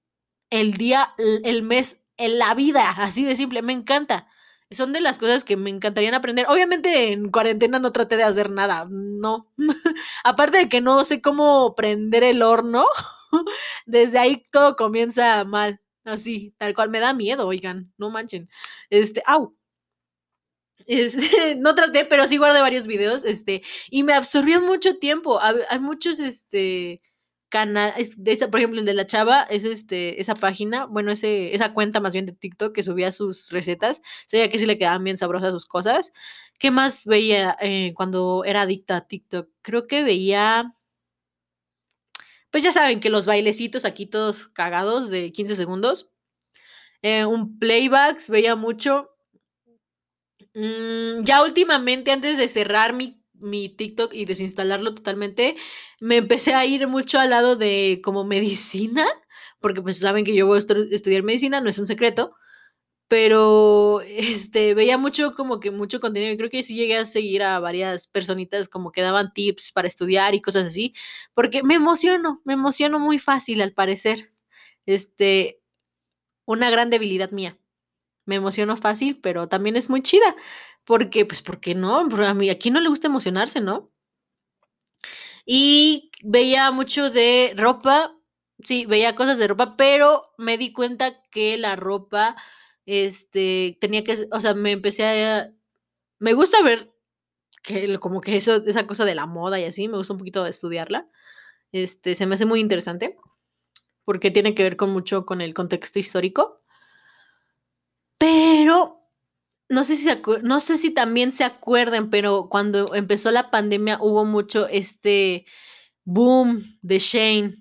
el día, el mes, en la vida, así de simple, me encanta son de las cosas que me encantarían aprender. Obviamente en cuarentena no traté de hacer nada, no. [LAUGHS] Aparte de que no sé cómo prender el horno, [LAUGHS] desde ahí todo comienza mal, así, tal cual me da miedo, oigan, no manchen. Este, au. Este, [LAUGHS] no traté, pero sí guardé varios videos, este, y me absorbió mucho tiempo. Hay muchos, este, canal, de esa, por ejemplo, el de la chava, es este, esa página, bueno, ese, esa cuenta más bien de TikTok que subía sus recetas, sabía que sí le quedaban bien sabrosas sus cosas. ¿Qué más veía eh, cuando era adicta a TikTok? Creo que veía, pues ya saben que los bailecitos aquí todos cagados de 15 segundos. Eh, un playbacks, veía mucho. Mm, ya últimamente, antes de cerrar mi mi TikTok y desinstalarlo totalmente, me empecé a ir mucho al lado de como medicina, porque pues saben que yo voy a estudiar medicina, no es un secreto, pero este veía mucho como que mucho contenido creo que sí llegué a seguir a varias personitas como que daban tips para estudiar y cosas así, porque me emociono, me emociono muy fácil al parecer. Este una gran debilidad mía. Me emociono fácil, pero también es muy chida. Porque, pues, ¿por qué no? a mí aquí no le gusta emocionarse, ¿no? Y veía mucho de ropa, sí, veía cosas de ropa, pero me di cuenta que la ropa, este, tenía que, o sea, me empecé a, me gusta ver que como que eso, esa cosa de la moda y así, me gusta un poquito estudiarla. Este, se me hace muy interesante porque tiene que ver con mucho con el contexto histórico. Pero no sé, si no sé si también se acuerdan, pero cuando empezó la pandemia hubo mucho este boom de Shane.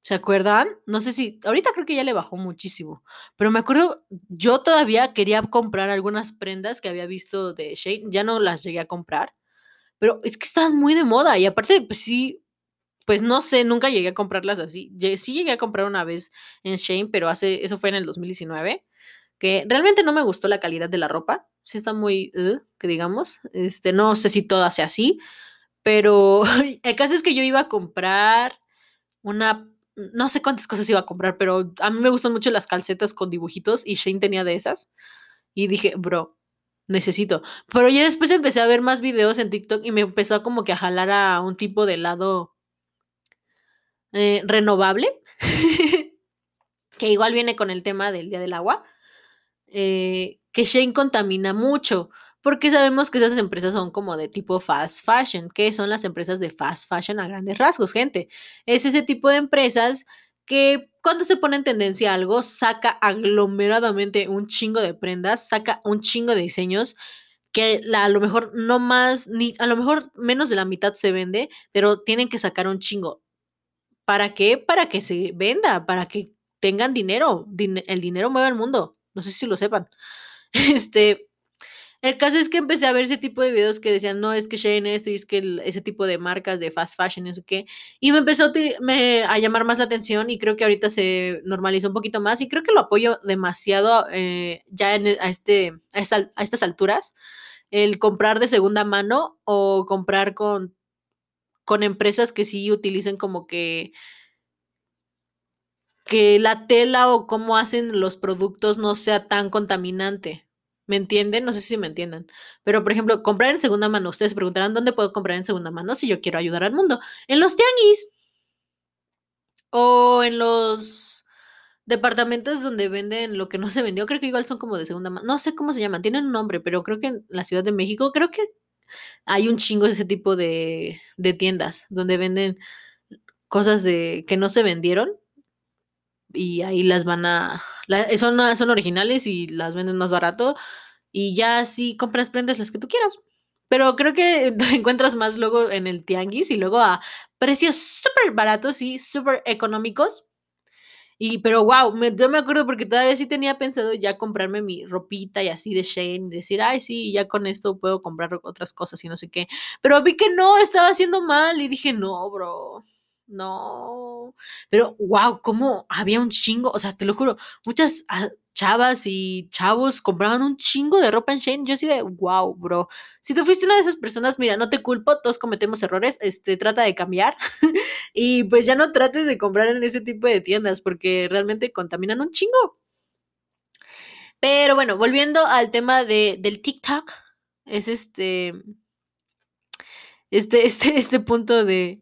¿Se acuerdan? No sé si, ahorita creo que ya le bajó muchísimo, pero me acuerdo, yo todavía quería comprar algunas prendas que había visto de Shane, ya no las llegué a comprar, pero es que estaban muy de moda y aparte, pues sí, pues no sé, nunca llegué a comprarlas así. Sí llegué a comprar una vez en Shane, pero hace, eso fue en el 2019 que realmente no me gustó la calidad de la ropa. Sí está muy, que digamos. Este, no sé si toda sea así, pero [LAUGHS] el caso es que yo iba a comprar una, no sé cuántas cosas iba a comprar, pero a mí me gustan mucho las calcetas con dibujitos y Shane tenía de esas. Y dije, bro, necesito. Pero ya después empecé a ver más videos en TikTok y me empezó como que a jalar a un tipo de helado eh, renovable, [LAUGHS] que igual viene con el tema del Día del Agua. Eh, que Shane contamina mucho, porque sabemos que esas empresas son como de tipo fast fashion, que son las empresas de fast fashion a grandes rasgos, gente. Es ese tipo de empresas que cuando se pone en tendencia algo, saca aglomeradamente un chingo de prendas, saca un chingo de diseños que a lo mejor no más, ni a lo mejor menos de la mitad se vende, pero tienen que sacar un chingo. ¿Para qué? Para que se venda, para que tengan dinero. el dinero mueve el mundo. No sé si lo sepan. [LAUGHS] Este, el caso es que empecé a ver ese tipo de videos que decían, no, es que Shane esto y es que ese tipo de marcas de fast fashion, eso qué. Y me empezó a, llamar más la atención y creo que ahorita se normalizó un poquito más y creo que lo apoyo demasiado eh, ya en, a, este, a, a estas alturas. El comprar de segunda mano o comprar con, con empresas que sí utilicen como que que la tela o cómo hacen los productos no sea tan contaminante. ¿Me entienden? No sé si me entiendan. Pero, por ejemplo, comprar en segunda mano. Ustedes preguntarán dónde puedo comprar en segunda mano si yo quiero ayudar al mundo. En los tianguis. O en los departamentos donde venden lo que no se vendió. Creo que igual son como de segunda mano. No sé cómo se llaman. Tienen un nombre, pero creo que en la Ciudad de México, creo que hay un chingo de ese tipo de, de tiendas donde venden cosas de que no se vendieron y ahí las van a... son, son originales y las venden más barato y ya si compras prendas las que tú quieras. Pero creo que [LAUGHS] te encuentras más luego en el tianguis y luego a precios súper baratos y súper económicos. Y, pero wow, me, yo me acuerdo porque todavía sí tenía pensado ya comprarme mi ropita y así de Shane, decir, ay, sí, ya con esto puedo comprar otras cosas y no sé qué. Pero vi que no, estaba haciendo mal y dije, no, bro, no. Pero wow, cómo había un chingo, o sea, te lo juro, muchas ah, chavas y chavos compraban un chingo de ropa en Shane. Yo así de, wow, bro. Si tú fuiste una de esas personas, mira, no te culpo, todos cometemos errores, este, trata de cambiar. [LAUGHS] y pues ya no trates de comprar en ese tipo de tiendas porque realmente contaminan un chingo. Pero bueno, volviendo al tema de, del TikTok, es este, este, este, este punto de,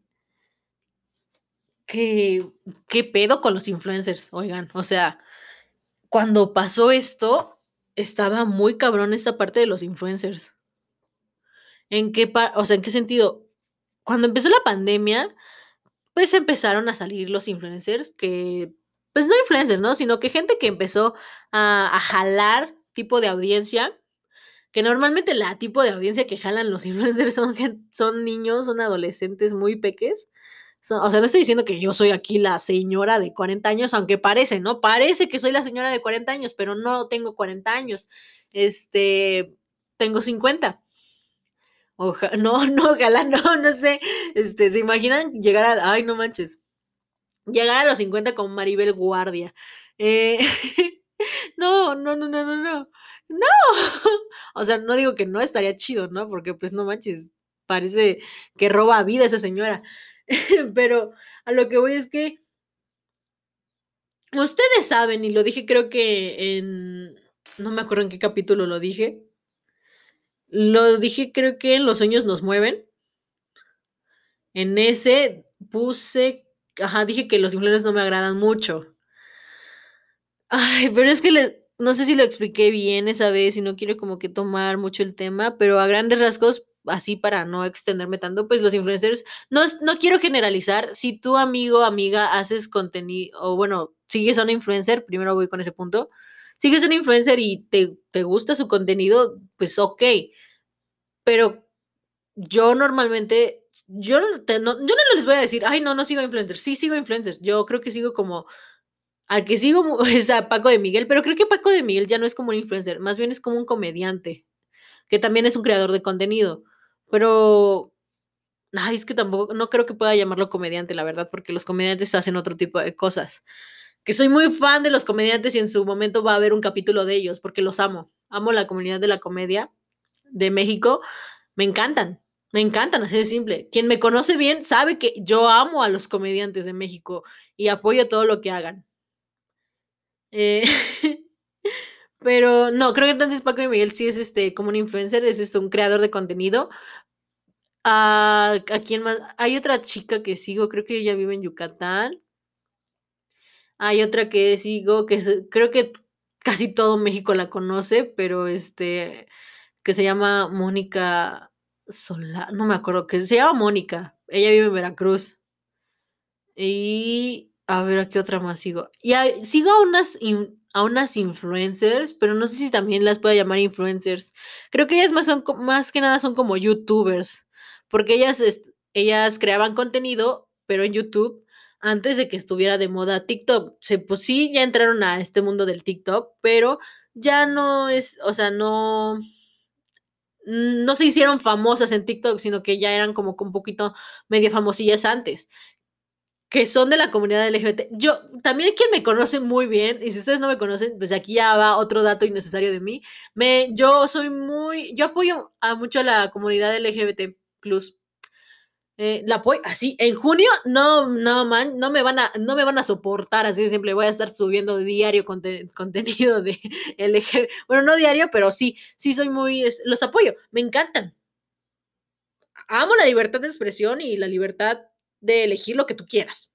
¿Qué, ¿Qué pedo con los influencers? Oigan, o sea, cuando pasó esto, estaba muy cabrón esta parte de los influencers. ¿En qué, o sea, ¿en qué sentido? Cuando empezó la pandemia, pues empezaron a salir los influencers que, pues no influencers, ¿no? Sino que gente que empezó a, a jalar tipo de audiencia, que normalmente la tipo de audiencia que jalan los [LAUGHS] influencers son, son niños, son adolescentes muy peques o sea, no estoy diciendo que yo soy aquí la señora de 40 años, aunque parece, ¿no? Parece que soy la señora de 40 años, pero no tengo 40 años. Este, tengo 50. Ojalá, [LAUGHS] no, no, ojalá, no, no sé. Este, ¿se imaginan llegar a, ay, no manches, llegar a los 50 con Maribel Guardia? Eh, [LAUGHS] no, no, no, no, no, no. No. [LAUGHS] O sea, no digo que no estaría chido, ¿no? Porque pues no manches, parece que roba vida esa señora. [LAUGHS] Pero a lo que voy es que ustedes saben, y lo dije creo que en... No me acuerdo en qué capítulo lo dije. Lo dije creo que en Los sueños nos mueven. En ese puse... Ajá, dije que los influencers no me agradan mucho. Ay, pero es que no sé si lo expliqué bien esa vez y no quiero como que tomar mucho el tema, pero a grandes rasgos así para no extenderme tanto, pues los influencers, no, no quiero generalizar, si tu amigo, amiga, haces contenido, o bueno, sigues a un influencer, primero voy con ese punto, sigues a un influencer y te, te gusta su contenido, pues ok, pero yo normalmente, yo, no, yo no les voy a decir, ay, no, no sigo influencers, sí sigo influencers, yo creo que sigo como... Al que sigo [LAUGHS] es a Paco de Miguel, pero creo que Paco de Miguel ya no es como un influencer, más bien es como un comediante, que también es un creador de contenido. Pero, ay, es que tampoco, no creo que pueda llamarlo comediante, la verdad, porque los comediantes hacen otro tipo de cosas. Que soy muy fan de los comediantes y en su momento va a haber un capítulo de ellos, porque los amo. Amo la comunidad de la comedia de México. Me encantan, me encantan, así de simple. Quien me conoce bien sabe que yo amo a los comediantes de México y apoyo todo lo que hagan. Eh, [LAUGHS] Pero no, creo que entonces Paco y Miguel sí es este como un influencer, es este, un creador de contenido. ¿A, ¿A quién más? Hay otra chica que sigo, creo que ella vive en Yucatán. Hay otra que sigo, que creo que casi todo México la conoce, pero este, que se llama Mónica Sola, no me acuerdo, que se llama Mónica. Ella vive en Veracruz. Y a ver, ¿a qué otra más sigo? Y sigo a unas a unas influencers, pero no sé si también las puedo llamar influencers. Creo que ellas más, son, más que nada son como youtubers, porque ellas, ellas creaban contenido, pero en YouTube, antes de que estuviera de moda TikTok. Se, pues sí, ya entraron a este mundo del TikTok, pero ya no es, o sea, no no se hicieron famosas en TikTok, sino que ya eran como un poquito medio famosillas antes que son de la comunidad LGBT. Yo, también quien me conoce muy bien, y si ustedes no me conocen, pues aquí ya va otro dato innecesario de mí. Me, yo soy muy, yo apoyo a mucho a la comunidad LGBT+. Eh, la apoyo así en junio no no man no me van a no me van a soportar así de simple voy a estar subiendo diario contenido de [LAUGHS] LGBT bueno no diario pero sí sí soy muy los apoyo me encantan amo la libertad de expresión y la libertad de elegir lo que tú quieras.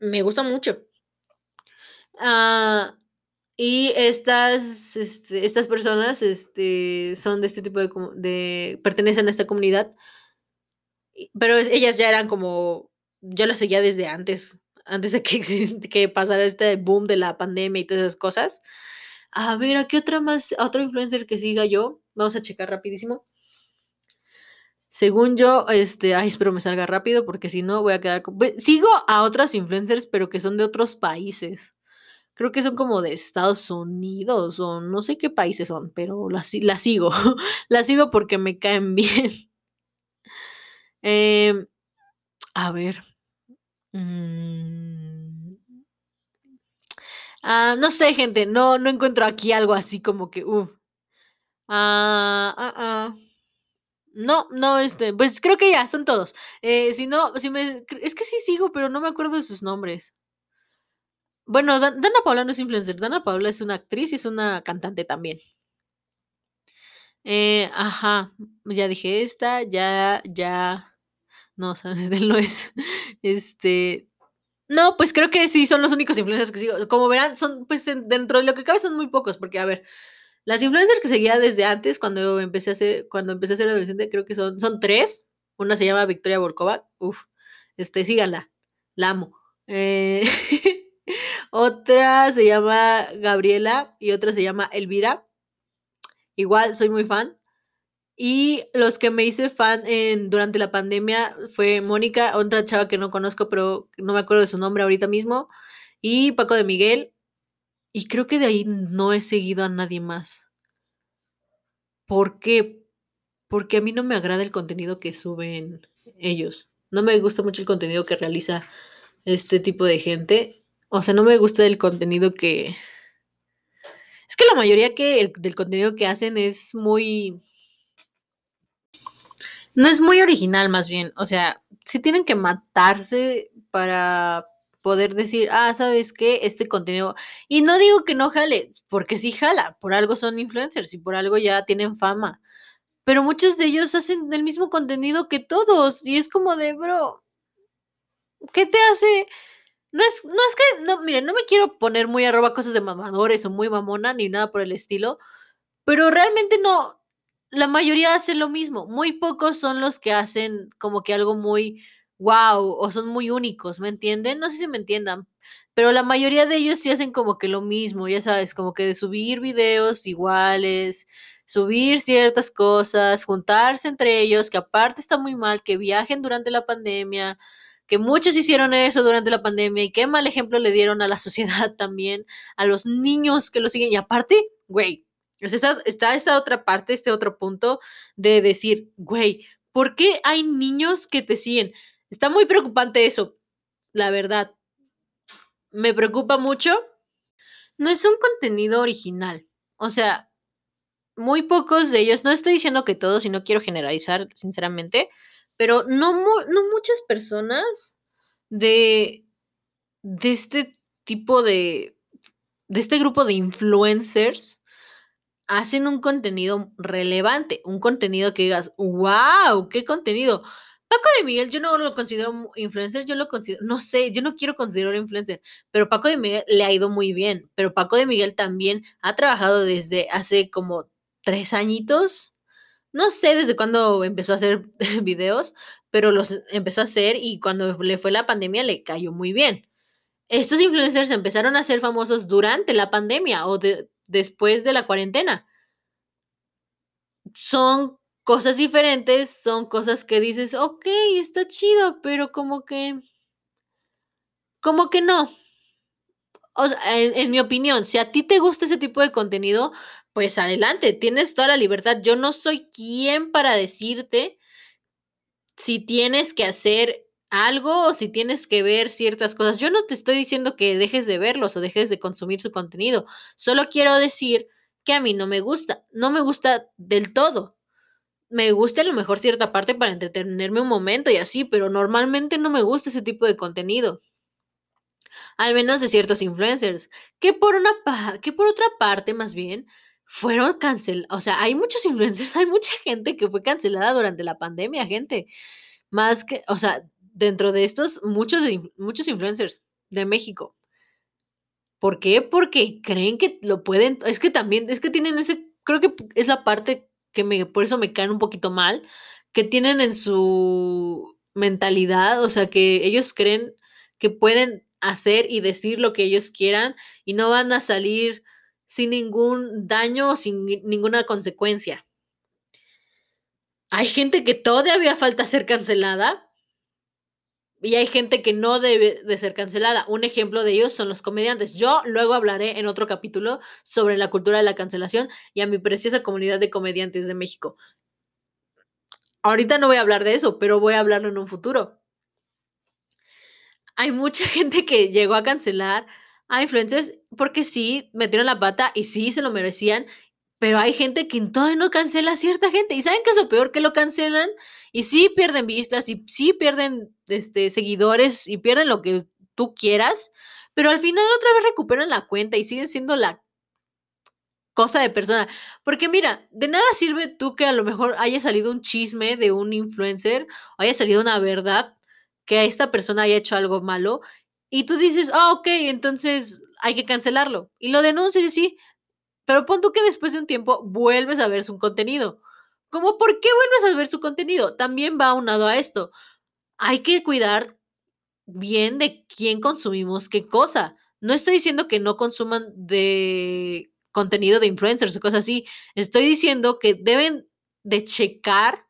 Me gusta mucho. Ah, y estas, este, estas personas este, son de este tipo de, de, pertenecen a esta comunidad, pero ellas ya eran como, yo las seguía desde antes, antes de que, que pasara este boom de la pandemia y todas esas cosas. A ver, ¿a qué otra más, otro influencer que siga yo? Vamos a checar rapidísimo. Según yo, este, ay, espero me salga rápido porque si no voy a quedar... con- Sigo a otras influencers, pero que son de otros países. Creo que son como de Estados Unidos o no sé qué países son, pero las sigo. [LAUGHS] las sigo porque me caen [LAUGHS] bien. Em, a ver. Mm, ah, no sé, gente. No, no encuentro aquí algo así como que. Uh. Ah, ah, ah. No, no, este, pues creo que ya, son todos. Eh, si no, si me, es que sí sigo, pero no me acuerdo de sus nombres. Bueno, Dan- Dana Paula no es influencer, Dana Paula es una actriz y es una cantante también. Eh, ajá, ya dije esta, ya, ya, no, sabes, [LAUGHS] él no es, este, no, pues creo que sí son los únicos influencers que sigo. Como verán, son, pues en- dentro de lo que cabe son muy pocos, porque a ver, las influencers que seguía desde antes, cuando empecé a ser, cuando empecé a ser adolescente, creo que son, son tres. Una se llama Victoria Borkova, uf, este, síganla, la amo. Eh, [LAUGHS] otra se llama Gabriela y otra se llama Elvira. Igual soy muy fan. Y los que me hice fan en, durante la pandemia fue Mónica, otra chava que no conozco, pero no me acuerdo de su nombre ahorita mismo, y Paco de Miguel. Y creo que de ahí no he seguido a nadie más. ¿Por qué? Porque a mí no me agrada el contenido que suben ellos. No me gusta mucho el contenido que realiza este tipo de gente. O sea, no me gusta el contenido que... Es que la mayoría que el- del contenido que hacen es muy... No es muy original, más bien. O sea, sí tienen que matarse para poder decir, ah, ¿sabes qué? Este contenido... Y no digo que no jale, porque sí jala. Por algo son influencers y por algo ya tienen fama. Pero muchos de ellos hacen el mismo contenido que todos. Y es como de, bro, ¿qué te hace? No es, no es que, no, miren, no me quiero poner muy arroba cosas de mamadores o muy mamona ni nada por el estilo, pero realmente no, la mayoría hace lo mismo. Muy pocos son los que hacen como que algo muy wow o son muy únicos, ¿me entienden? No sé si me entiendan, pero la mayoría de ellos sí hacen como que lo mismo, ya sabes, como que de subir videos iguales, subir ciertas cosas, juntarse entre ellos, que aparte está muy mal, que viajen durante la pandemia, que muchos hicieron eso durante la pandemia y qué mal ejemplo le dieron a la [LAUGHS] sociedad también, a los niños que lo siguen. Y aparte, güey, es esa- está esta otra parte, este otro punto de decir, güey, ¿por qué hay niños que te siguen? Está muy preocupante eso, la verdad. Me preocupa mucho. No es un contenido original. O sea, muy pocos de ellos, no estoy diciendo que todos y no quiero generalizar, sinceramente, pero no, no muchas personas de, de este tipo de, de este grupo de influencers hacen un contenido relevante, un contenido que digas, wow, qué contenido. Paco de Miguel, yo no lo considero influencer, yo lo considero, no sé, yo no quiero considerar influencer, pero Paco de Miguel le ha ido muy bien, pero Paco de Miguel también ha trabajado desde hace como tres añitos, no sé desde cuándo empezó a hacer [LAUGHS] videos, pero los empezó a hacer y cuando le fue la pandemia le cayó muy bien. Estos influencers empezaron a ser famosos durante la pandemia o de- después de la cuarentena. Son cosas diferentes, son cosas que dices, ok, está chido, pero como que, como que no. O sea, en, en mi opinión, si a ti te gusta ese tipo de contenido, pues adelante, tienes toda la libertad. Yo no soy quien para decirte si tienes que hacer algo o si tienes que ver ciertas cosas. Yo no te estoy diciendo que dejes de verlos o dejes de consumir su contenido. Solo quiero decir que a mí no me gusta. No me gusta del todo. Me gusta a lo mejor cierta parte para entretenerme un momento y así, pero normalmente no me gusta ese tipo de contenido. Al menos de ciertos influencers. Que por una que por otra parte, más bien, fueron cancelados. O sea, hay muchos [LAUGHS] influencers, hay mucha gente que fue cancelada durante la pandemia, gente. Más que, o sea, dentro de estos, muchos, muchos influencers de México. ¿Por qué? Porque creen que lo pueden. Es que también, es que tienen ese. Creo que es la parte que me, por eso me caen un poquito mal. Que tienen en su mentalidad. O sea, que ellos creen que pueden hacer y decir lo que ellos quieran y no van a salir sin ningún daño o sin ni- ninguna consecuencia. hay gente que todavía falta ser cancelada y hay gente que no debe de ser cancelada. Un ejemplo de ellos son los comediantes. Yo luego hablaré en otro capítulo sobre la cultura de la cancelación y a mi preciosa comunidad de comediantes de México. Ahorita no voy a hablar de eso, pero voy a hablarlo en un futuro. Hay mucha [LAUGHS] gente que llegó a cancelar a influencers porque sí metieron la pata y sí se lo merecían, pero hay gente que todavía no cancela a cierta gente. ¿Y saben qué es lo peor? Que lo cancelan y sí pierden vistas y sí pierden este, seguidores y pierden lo que tú quieras, pero al final otra vez recuperan la cuenta y siguen siendo la cosa de persona. Porque mira, de nada sirve tú que a lo mejor haya salido un chisme de un influencer o haya salido una verdad que esta persona haya hecho algo malo y tú dices, ah, ok, entonces hay que cancelarlo. Y lo denuncias y sí, pero pon tú que después de un tiempo vuelves a ver su contenido. ¿Cómo por qué vuelves a ver su contenido? También va aunado a esto. Hay que cuidar bien de quién consumimos qué cosa. No estoy diciendo que no consuman de contenido de influencers o cosas así. Estoy diciendo que deben de checar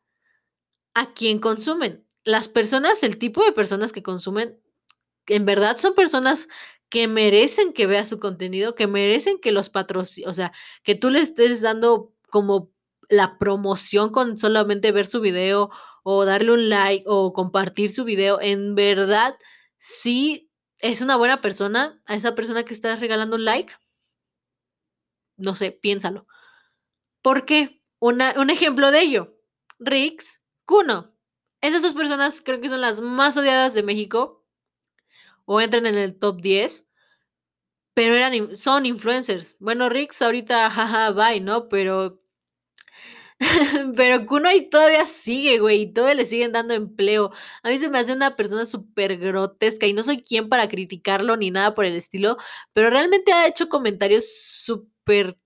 a quién consumen. Las personas, el tipo de personas que consumen, en verdad son personas que merecen que vea su contenido, que merecen que los patrocine, o sea, que tú le estés dando como la promoción con solamente ver su video o darle un like o compartir su video, en verdad, sí es una buena persona a esa persona que estás regalando un like. No sé, piénsalo. ¿Por qué? Una, un ejemplo de ello, Rix, Kuno. Esas dos personas creo que son las más odiadas de México o entran en el top 10, pero eran, son influencers. Bueno, Rix ahorita, jaja, bye, ¿no? Pero [LAUGHS] pero Kuno ahí todavía sigue, güey, y todavía le siguen dando empleo. A mí se me hace una persona súper grotesca y no soy quien para criticarlo ni nada por el estilo, pero realmente ha hecho comentarios súper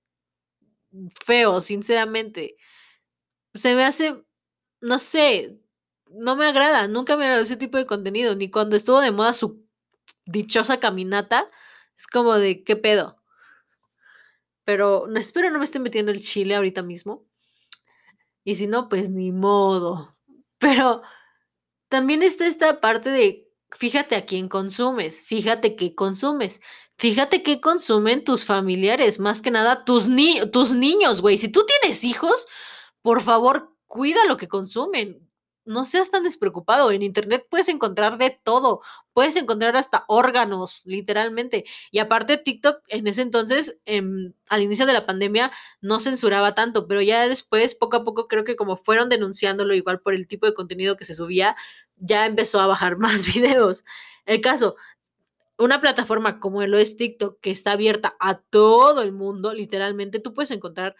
feos, sinceramente. Se me hace, no sé, no me agrada, nunca me agradó ese tipo de contenido, ni cuando estuvo de moda su dichosa caminata, es como de, ¿qué pedo? Pero espero no me esté metiendo el chile ahorita mismo. Y si no, pues ni modo. [LAUGHS] Pero también está esta parte de, fíjate a quién consumes, fíjate qué consumes, fíjate qué consumen tus familiares, más que nada tus, ni tus niños, güey. Si tú tienes hijos, por favor, cuida lo que consumen no seas tan despreocupado. En Internet puedes encontrar de todo. Puedes encontrar hasta órganos, literalmente. Y aparte, TikTok en ese entonces, em, al inicio de la pandemia, no censuraba tanto, pero ya después, poco a poco, creo que como fueron denunciándolo igual por el tipo de contenido que se subía, ya empezó a bajar [LAUGHS] más videos. El caso, una plataforma como lo es TikTok, que está abierta a todo el mundo, literalmente, tú puedes encontrar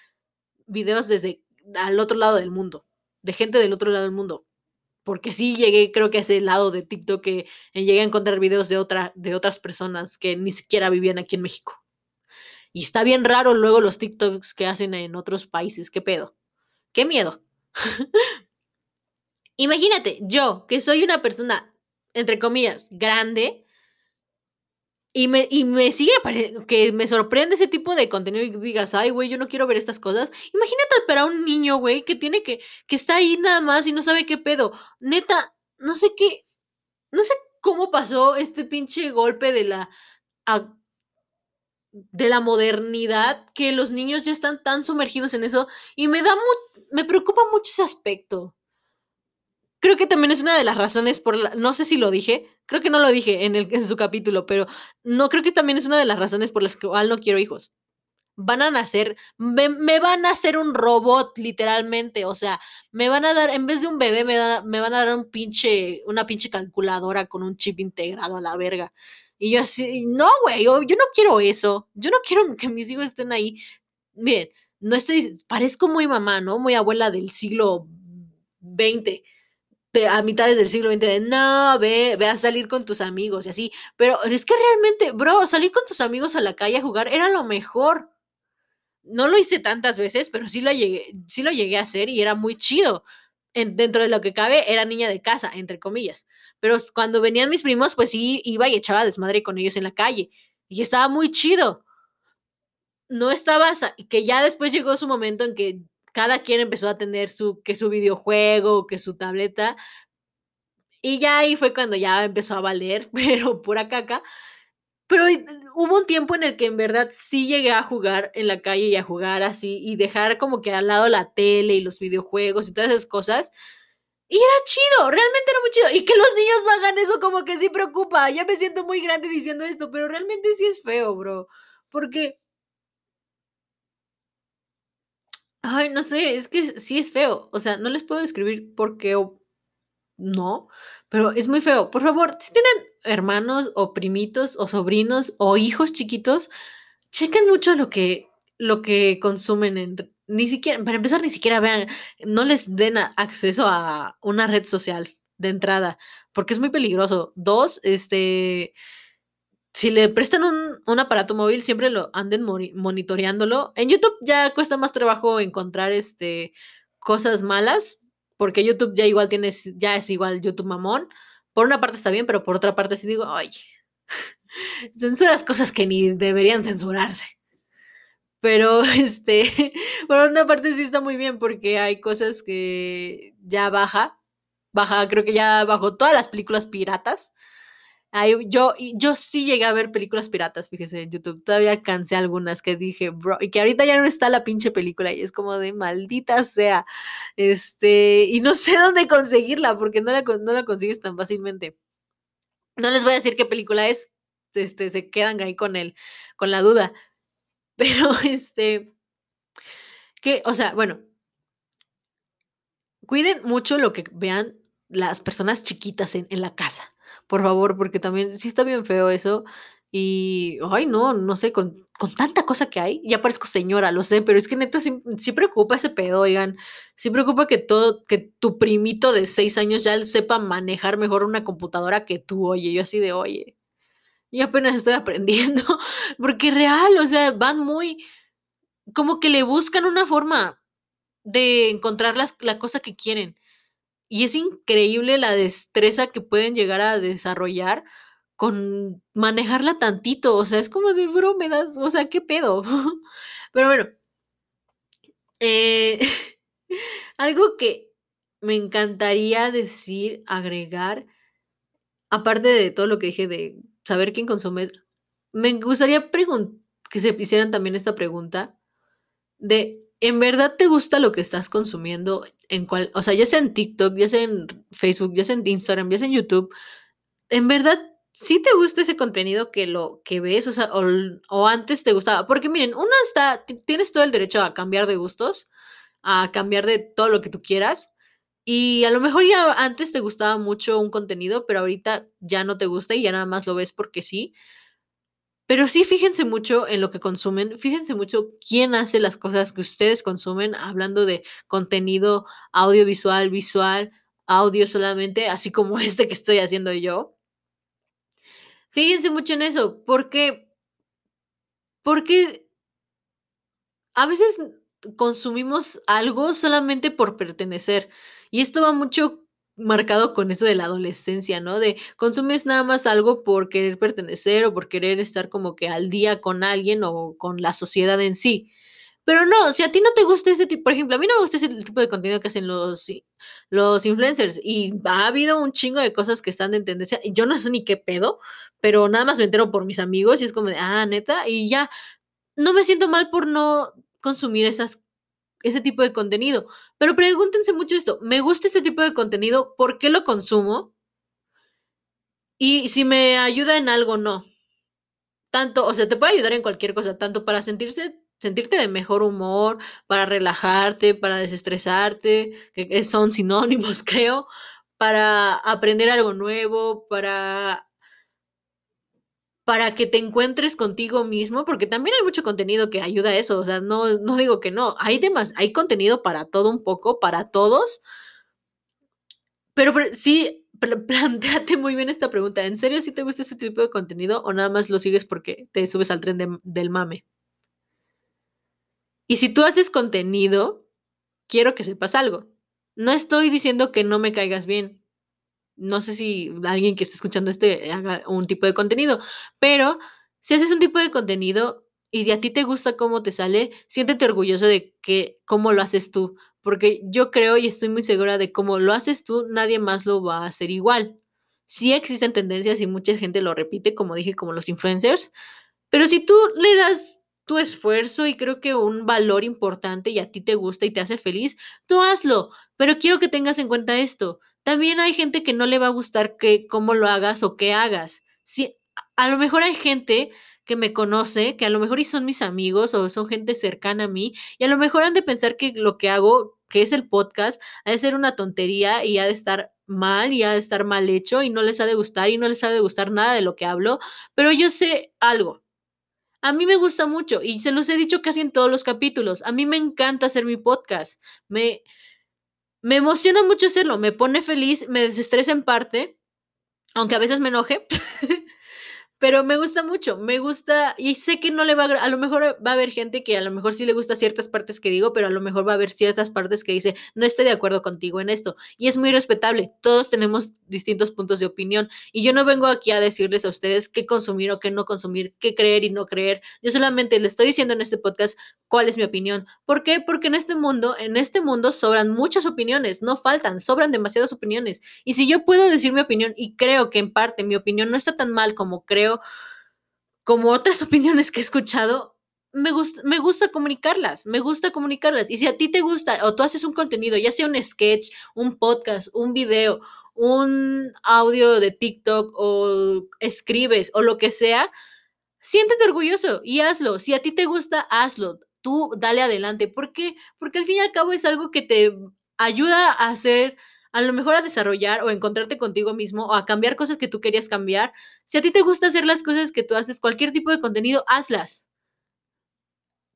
videos desde al otro lado del mundo, de gente del otro lado del mundo porque sí llegué, creo que a ese lado de TikTok que llegué a encontrar videos de, otra, de otras personas que ni siquiera vivían aquí en México. Y está bien raro luego los TikToks que hacen en otros países. ¿Qué pedo? ¿Qué miedo? [LAUGHS] Imagínate, yo, que soy una persona, entre comillas, grande, y me, y me sigue que me sorprende ese tipo de contenido y digas, ay, güey, yo no quiero ver estas cosas. Imagínate para un niño, güey, que tiene que, que está ahí nada más y no sabe qué pedo. Neta, no sé qué, no sé cómo pasó este pinche golpe de la, de la modernidad, que los niños ya están tan sumergidos en eso y me da, me preocupa mucho ese aspecto creo que también es una de las razones por la, no sé si lo dije, creo que no lo dije en, el, en su capítulo, pero no creo que también es una de las razones por las que no quiero hijos. Van a nacer, me, van a hacer un robot, literalmente. O sea, me van a dar, en vez de un bebé, me, me van a dar un pinche, una pinche calculadora con un chip integrado a la verga. Y yo así, no, güey, yo, yo no quiero eso. Yo no quiero que mis hijos estén ahí. Miren, no estoy, parezco muy mamá, ¿no? Muy abuela del siglo XX a mitades del siglo XX de no, ve, ve a salir con tus amigos y así. Pero es que realmente, bro, salir con tus amigos a la calle a jugar era lo mejor. No lo hice tantas veces, pero sí lo llegué, sí lo llegué a hacer y era muy chido. En, dentro de lo que cabe, era niña de casa, entre comillas. Pero cuando venían mis primos, pues sí iba y echaba desmadre con ellos en la calle. Y estaba muy chido. No estaba, que ya después llegó su momento en que cada quien empezó a tener su, que su videojuego, que su tableta. Y ya ahí fue cuando ya empezó a valer, [LAUGHS] pero pura caca. Pero hubo un tiempo en el que en verdad sí llegué a jugar en la calle y a jugar así y dejar como que al lado la tele y los videojuegos y todas esas cosas. Y era chido, realmente era muy chido. Y que los niños no hagan eso como que sí preocupa. Ya me siento muy grande diciendo esto, pero realmente sí es feo, bro. Porque... Ay, no sé, es que sí es feo. O sea, no les puedo describir por qué o no, pero es muy feo. Por favor, si tienen hermanos o primitos o sobrinos o hijos chiquitos, chequen mucho lo que, lo que consumen en, ni siquiera, para empezar, ni siquiera vean, no les den acceso a una red social de entrada, porque es muy peligroso. Dos, este, si le prestan un, aparato móvil, siempre lo anden monitoreándolo. En YouTube ya cuesta más trabajo encontrar este, cosas malas, porque YouTube ya igual tienes, ya es igual YouTube mamón. Por una parte está bien, pero por otra parte sí digo, ay, [LAUGHS] censuras cosas que ni deberían censurarse. Pero, [LAUGHS] este, por una parte sí está muy bien porque hay cosas que ya baja, baja, creo que ya bajó todas las películas piratas. Ahí, yo, yo sí llegué a ver películas piratas, fíjese, en YouTube. Todavía alcancé algunas que dije, bro, y que ahorita ya no está la pinche película y es como de maldita sea. Este, y no [LAUGHS] sé dónde conseguirla porque no la, no la consigues tan fácilmente. No les voy a decir qué película es, este, se quedan ahí con el, con la duda. [LAUGHS] Pero, este, que, o sea, bueno, cuiden mucho lo que vean las personas chiquitas en, en la casa, por favor, porque también sí está bien feo eso. Y, ay, no, no sé, con, con, tanta cosa que hay, ya parezco señora, lo sé, pero es que neta sí, sí, preocupa ese pedo, oigan. Sí preocupa que todo, que tu primito de seis años ya sepa manejar mejor una computadora que tú, oye. Yo así de, oye, y apenas estoy aprendiendo, [LAUGHS] porque real, o sea, van muy, como que le buscan una forma de encontrar la cosa que quieren. Y es increíble la destreza que pueden llegar a desarrollar con manejarla tantito. O sea, es como de bromedas, o sea, ¿qué pedo? [LAUGHS] Pero bueno, eh, [LAUGHS] algo que me encantaría decir, agregar, aparte de todo lo que dije de saber quién consume. Me gustaría que se hicieran también esta pregunta de, ¿en verdad te gusta lo que estás consumiendo? En cual, o sea, ya sea en TikTok, ya sea en Facebook, ya sea en Instagram, ya sea en YouTube, ¿en verdad sí te gusta ese contenido que lo que ves? O sea, o, antes te gustaba. Porque miren, uno está, tienes todo el derecho a cambiar de gustos, a cambiar de todo lo que tú quieras. Y a lo mejor ya antes te gustaba mucho un contenido, pero ahorita ya no te gusta y ya nada más lo ves porque sí. Pero sí, fíjense mucho en lo que consumen, fíjense mucho quién hace las cosas que ustedes consumen, hablando de contenido audiovisual, visual, audio solamente, así como [LAUGHS] este que estoy haciendo yo. Fíjense mucho en eso, porque, porque a veces consumimos algo solamente por pertenecer. Y esto va mucho marcado con eso de la adolescencia, ¿no? De consumes nada más algo por querer pertenecer o por querer estar como que al día con alguien o con la sociedad en sí. Pero no, si a ti no te gusta ese tipo, por ejemplo, a mí no me gusta ese tipo de contenido que hacen los, influencers y ha habido un chingo de cosas que están en tendencia y yo no sé ni qué pedo, pero nada más me entero por mis amigos y es como de, ah, neta, y ya, no me siento mal por no consumir esas ese tipo de contenido. Pero pregúntense mucho esto, ¿me gusta este tipo de contenido? ¿Por qué lo consumo? Y si me ayuda en algo, no. Tanto, o sea, te puede ayudar en cualquier cosa, tanto para sentirse, sentirte de mejor humor, para relajarte, para desestresarte, que son sinónimos, [LAUGHS] creo, para aprender algo nuevo, para para que te encuentres contigo mismo, porque también hay mucho contenido que ayuda a eso, o sea, no, no digo que no, hay demás, hay contenido para todo un poco, para todos, pero, sí, [LAUGHS] planteate muy bien esta pregunta, ¿en serio si te gusta este tipo de contenido o nada más lo sigues porque te subes al tren del mame? Y si tú haces contenido, quiero que sepas algo. No estoy diciendo que no me caigas bien, no sé si alguien que esté escuchando este haga un tipo de contenido, pero si haces un tipo de contenido, y a ti te gusta cómo te sale, siéntete orgulloso de que cómo lo haces tú, porque yo creo y estoy muy segura de cómo lo haces tú, nadie más lo va a hacer igual. Sí existen tendencias y mucha gente lo repite, como dije, como los influencers, pero si tú le das tu esfuerzo y creo que un valor importante y a ti te gusta y te hace feliz, tú hazlo. Pero quiero que tengas en cuenta esto. También hay gente que no le va a gustar que cómo lo hagas o qué hagas. Si a lo mejor hay gente que me conoce, que a lo mejor y son mis amigos o son gente cercana a mí, y a lo mejor han de pensar que lo que hago, que es el podcast, ha de ser una tontería y ha de estar mal y ha de estar mal hecho y no les ha de gustar y no les ha de gustar nada de lo que hablo, pero yo sé algo. A mí me gusta mucho y se los he dicho casi en todos los capítulos. A mí me encanta hacer mi podcast. Me, me emociona mucho hacerlo, me pone feliz, me desestresa en parte, aunque a veces me enoje. [LAUGHS] pero me gusta mucho, me gusta y sé que no le va a, a lo mejor va a haber gente que a lo mejor sí le gusta ciertas partes que digo, pero a lo mejor va a haber ciertas partes que dice, no estoy de acuerdo contigo en esto. Y es muy respetable, todos tenemos distintos puntos de opinión y yo no vengo aquí a decirles a ustedes qué consumir o qué no consumir, qué creer y no creer. Yo solamente les estoy diciendo en este podcast cuál es mi opinión. ¿Por qué? Porque en este mundo, en este mundo sobran muchas opiniones, no faltan, sobran demasiadas opiniones. Y si yo puedo decir mi opinión y creo que en parte mi opinión no está tan mal como creo, como otras [LAUGHS] opiniones que he escuchado, me gusta, me gusta comunicarlas, me gusta comunicarlas. Y si a ti te gusta o tú haces un contenido, ya sea un sketch, un podcast, un video, un audio de TikTok o escribes o lo que sea, siéntete orgulloso y hazlo. Si a ti te gusta, hazlo. Tú dale adelante. ¿Por qué? Porque al fin y al cabo es algo que te ayuda a hacer a lo mejor a desarrollar o encontrarte contigo mismo o a cambiar cosas que tú querías cambiar. Si a ti te gusta hacer las cosas que tú haces, cualquier tipo de contenido, hazlas.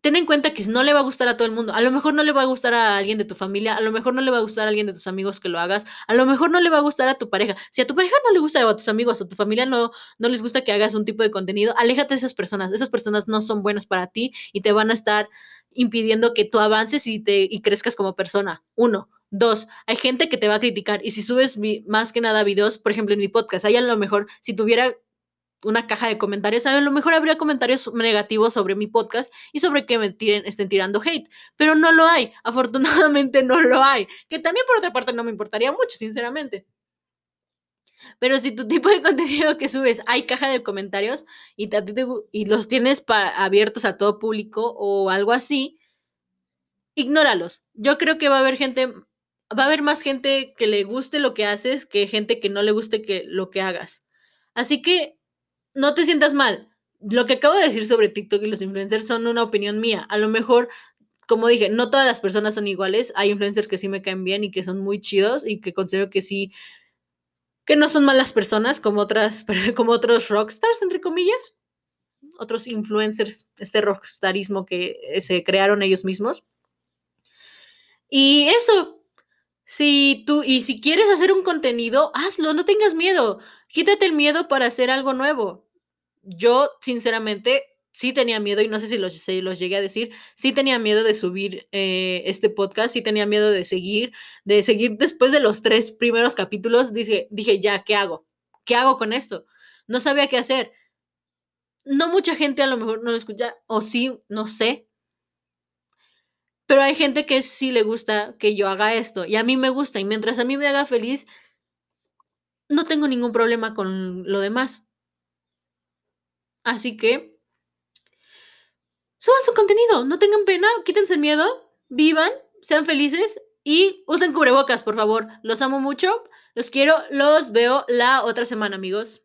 Ten en cuenta que no le va a gustar a todo el mundo. A lo mejor no le va a gustar a alguien de tu familia, a lo mejor no le va a gustar a alguien de tus amigos que lo hagas, a lo mejor no le va a gustar a tu pareja. Si a tu pareja no le gusta o a tus amigos o a tu familia no, no les gusta que hagas un tipo de contenido, aléjate de esas personas. Esas personas no son buenas para ti y te van a estar impidiendo que tú avances y, te, y crezcas como persona. Uno. Dos, hay gente que te va a criticar y si subes más que nada videos, por ejemplo en mi podcast, ahí a lo mejor si tuviera una caja de comentarios, a lo mejor habría comentarios negativos sobre mi podcast y sobre que me tiren, estén tirando hate, pero no lo hay, [LAUGHS] afortunadamente no lo hay, que también por otra parte no me importaría mucho, sinceramente. Pero si tu tipo de [LAUGHS] contenido que subes hay caja de comentarios y, los tienes abiertos a todo público o algo así, ignóralos. Yo creo que va a haber gente va a haber más gente que le guste lo que haces que gente que no le guste que lo que hagas. Así que no te sientas mal. Lo que acabo de decir sobre TikTok y los influencers son una opinión mía. A lo mejor, como dije, no todas las personas son iguales. Hay influencers que sí me caen bien y que son muy chidos y que considero que sí que no son malas personas como otras [LAUGHS] como otros rockstars entre comillas. Otros influencers, este rockstarismo que se crearon ellos mismos. Y eso, si tú, y si quieres hacer un contenido, hazlo, no tengas miedo. Quítate el miedo para hacer algo nuevo. Yo, sinceramente, sí tenía miedo, y no sé si los, los llegué a decir, sí tenía miedo de subir eh, este podcast, sí tenía miedo de seguir, de seguir después de los tres primeros capítulos, dije, dije, ya, ¿qué hago? ¿Qué hago con esto? No sabía qué hacer. No mucha gente a lo mejor no lo escucha, o sí, no sé, pero hay gente que sí le gusta que yo haga esto y a mí me gusta y mientras a mí me haga feliz, no tengo ningún problema con lo demás. Así que suban su contenido, no tengan pena, quítense el miedo, vivan, sean felices y usen cubrebocas, por favor. Los amo mucho, los quiero, los veo la otra semana, amigos.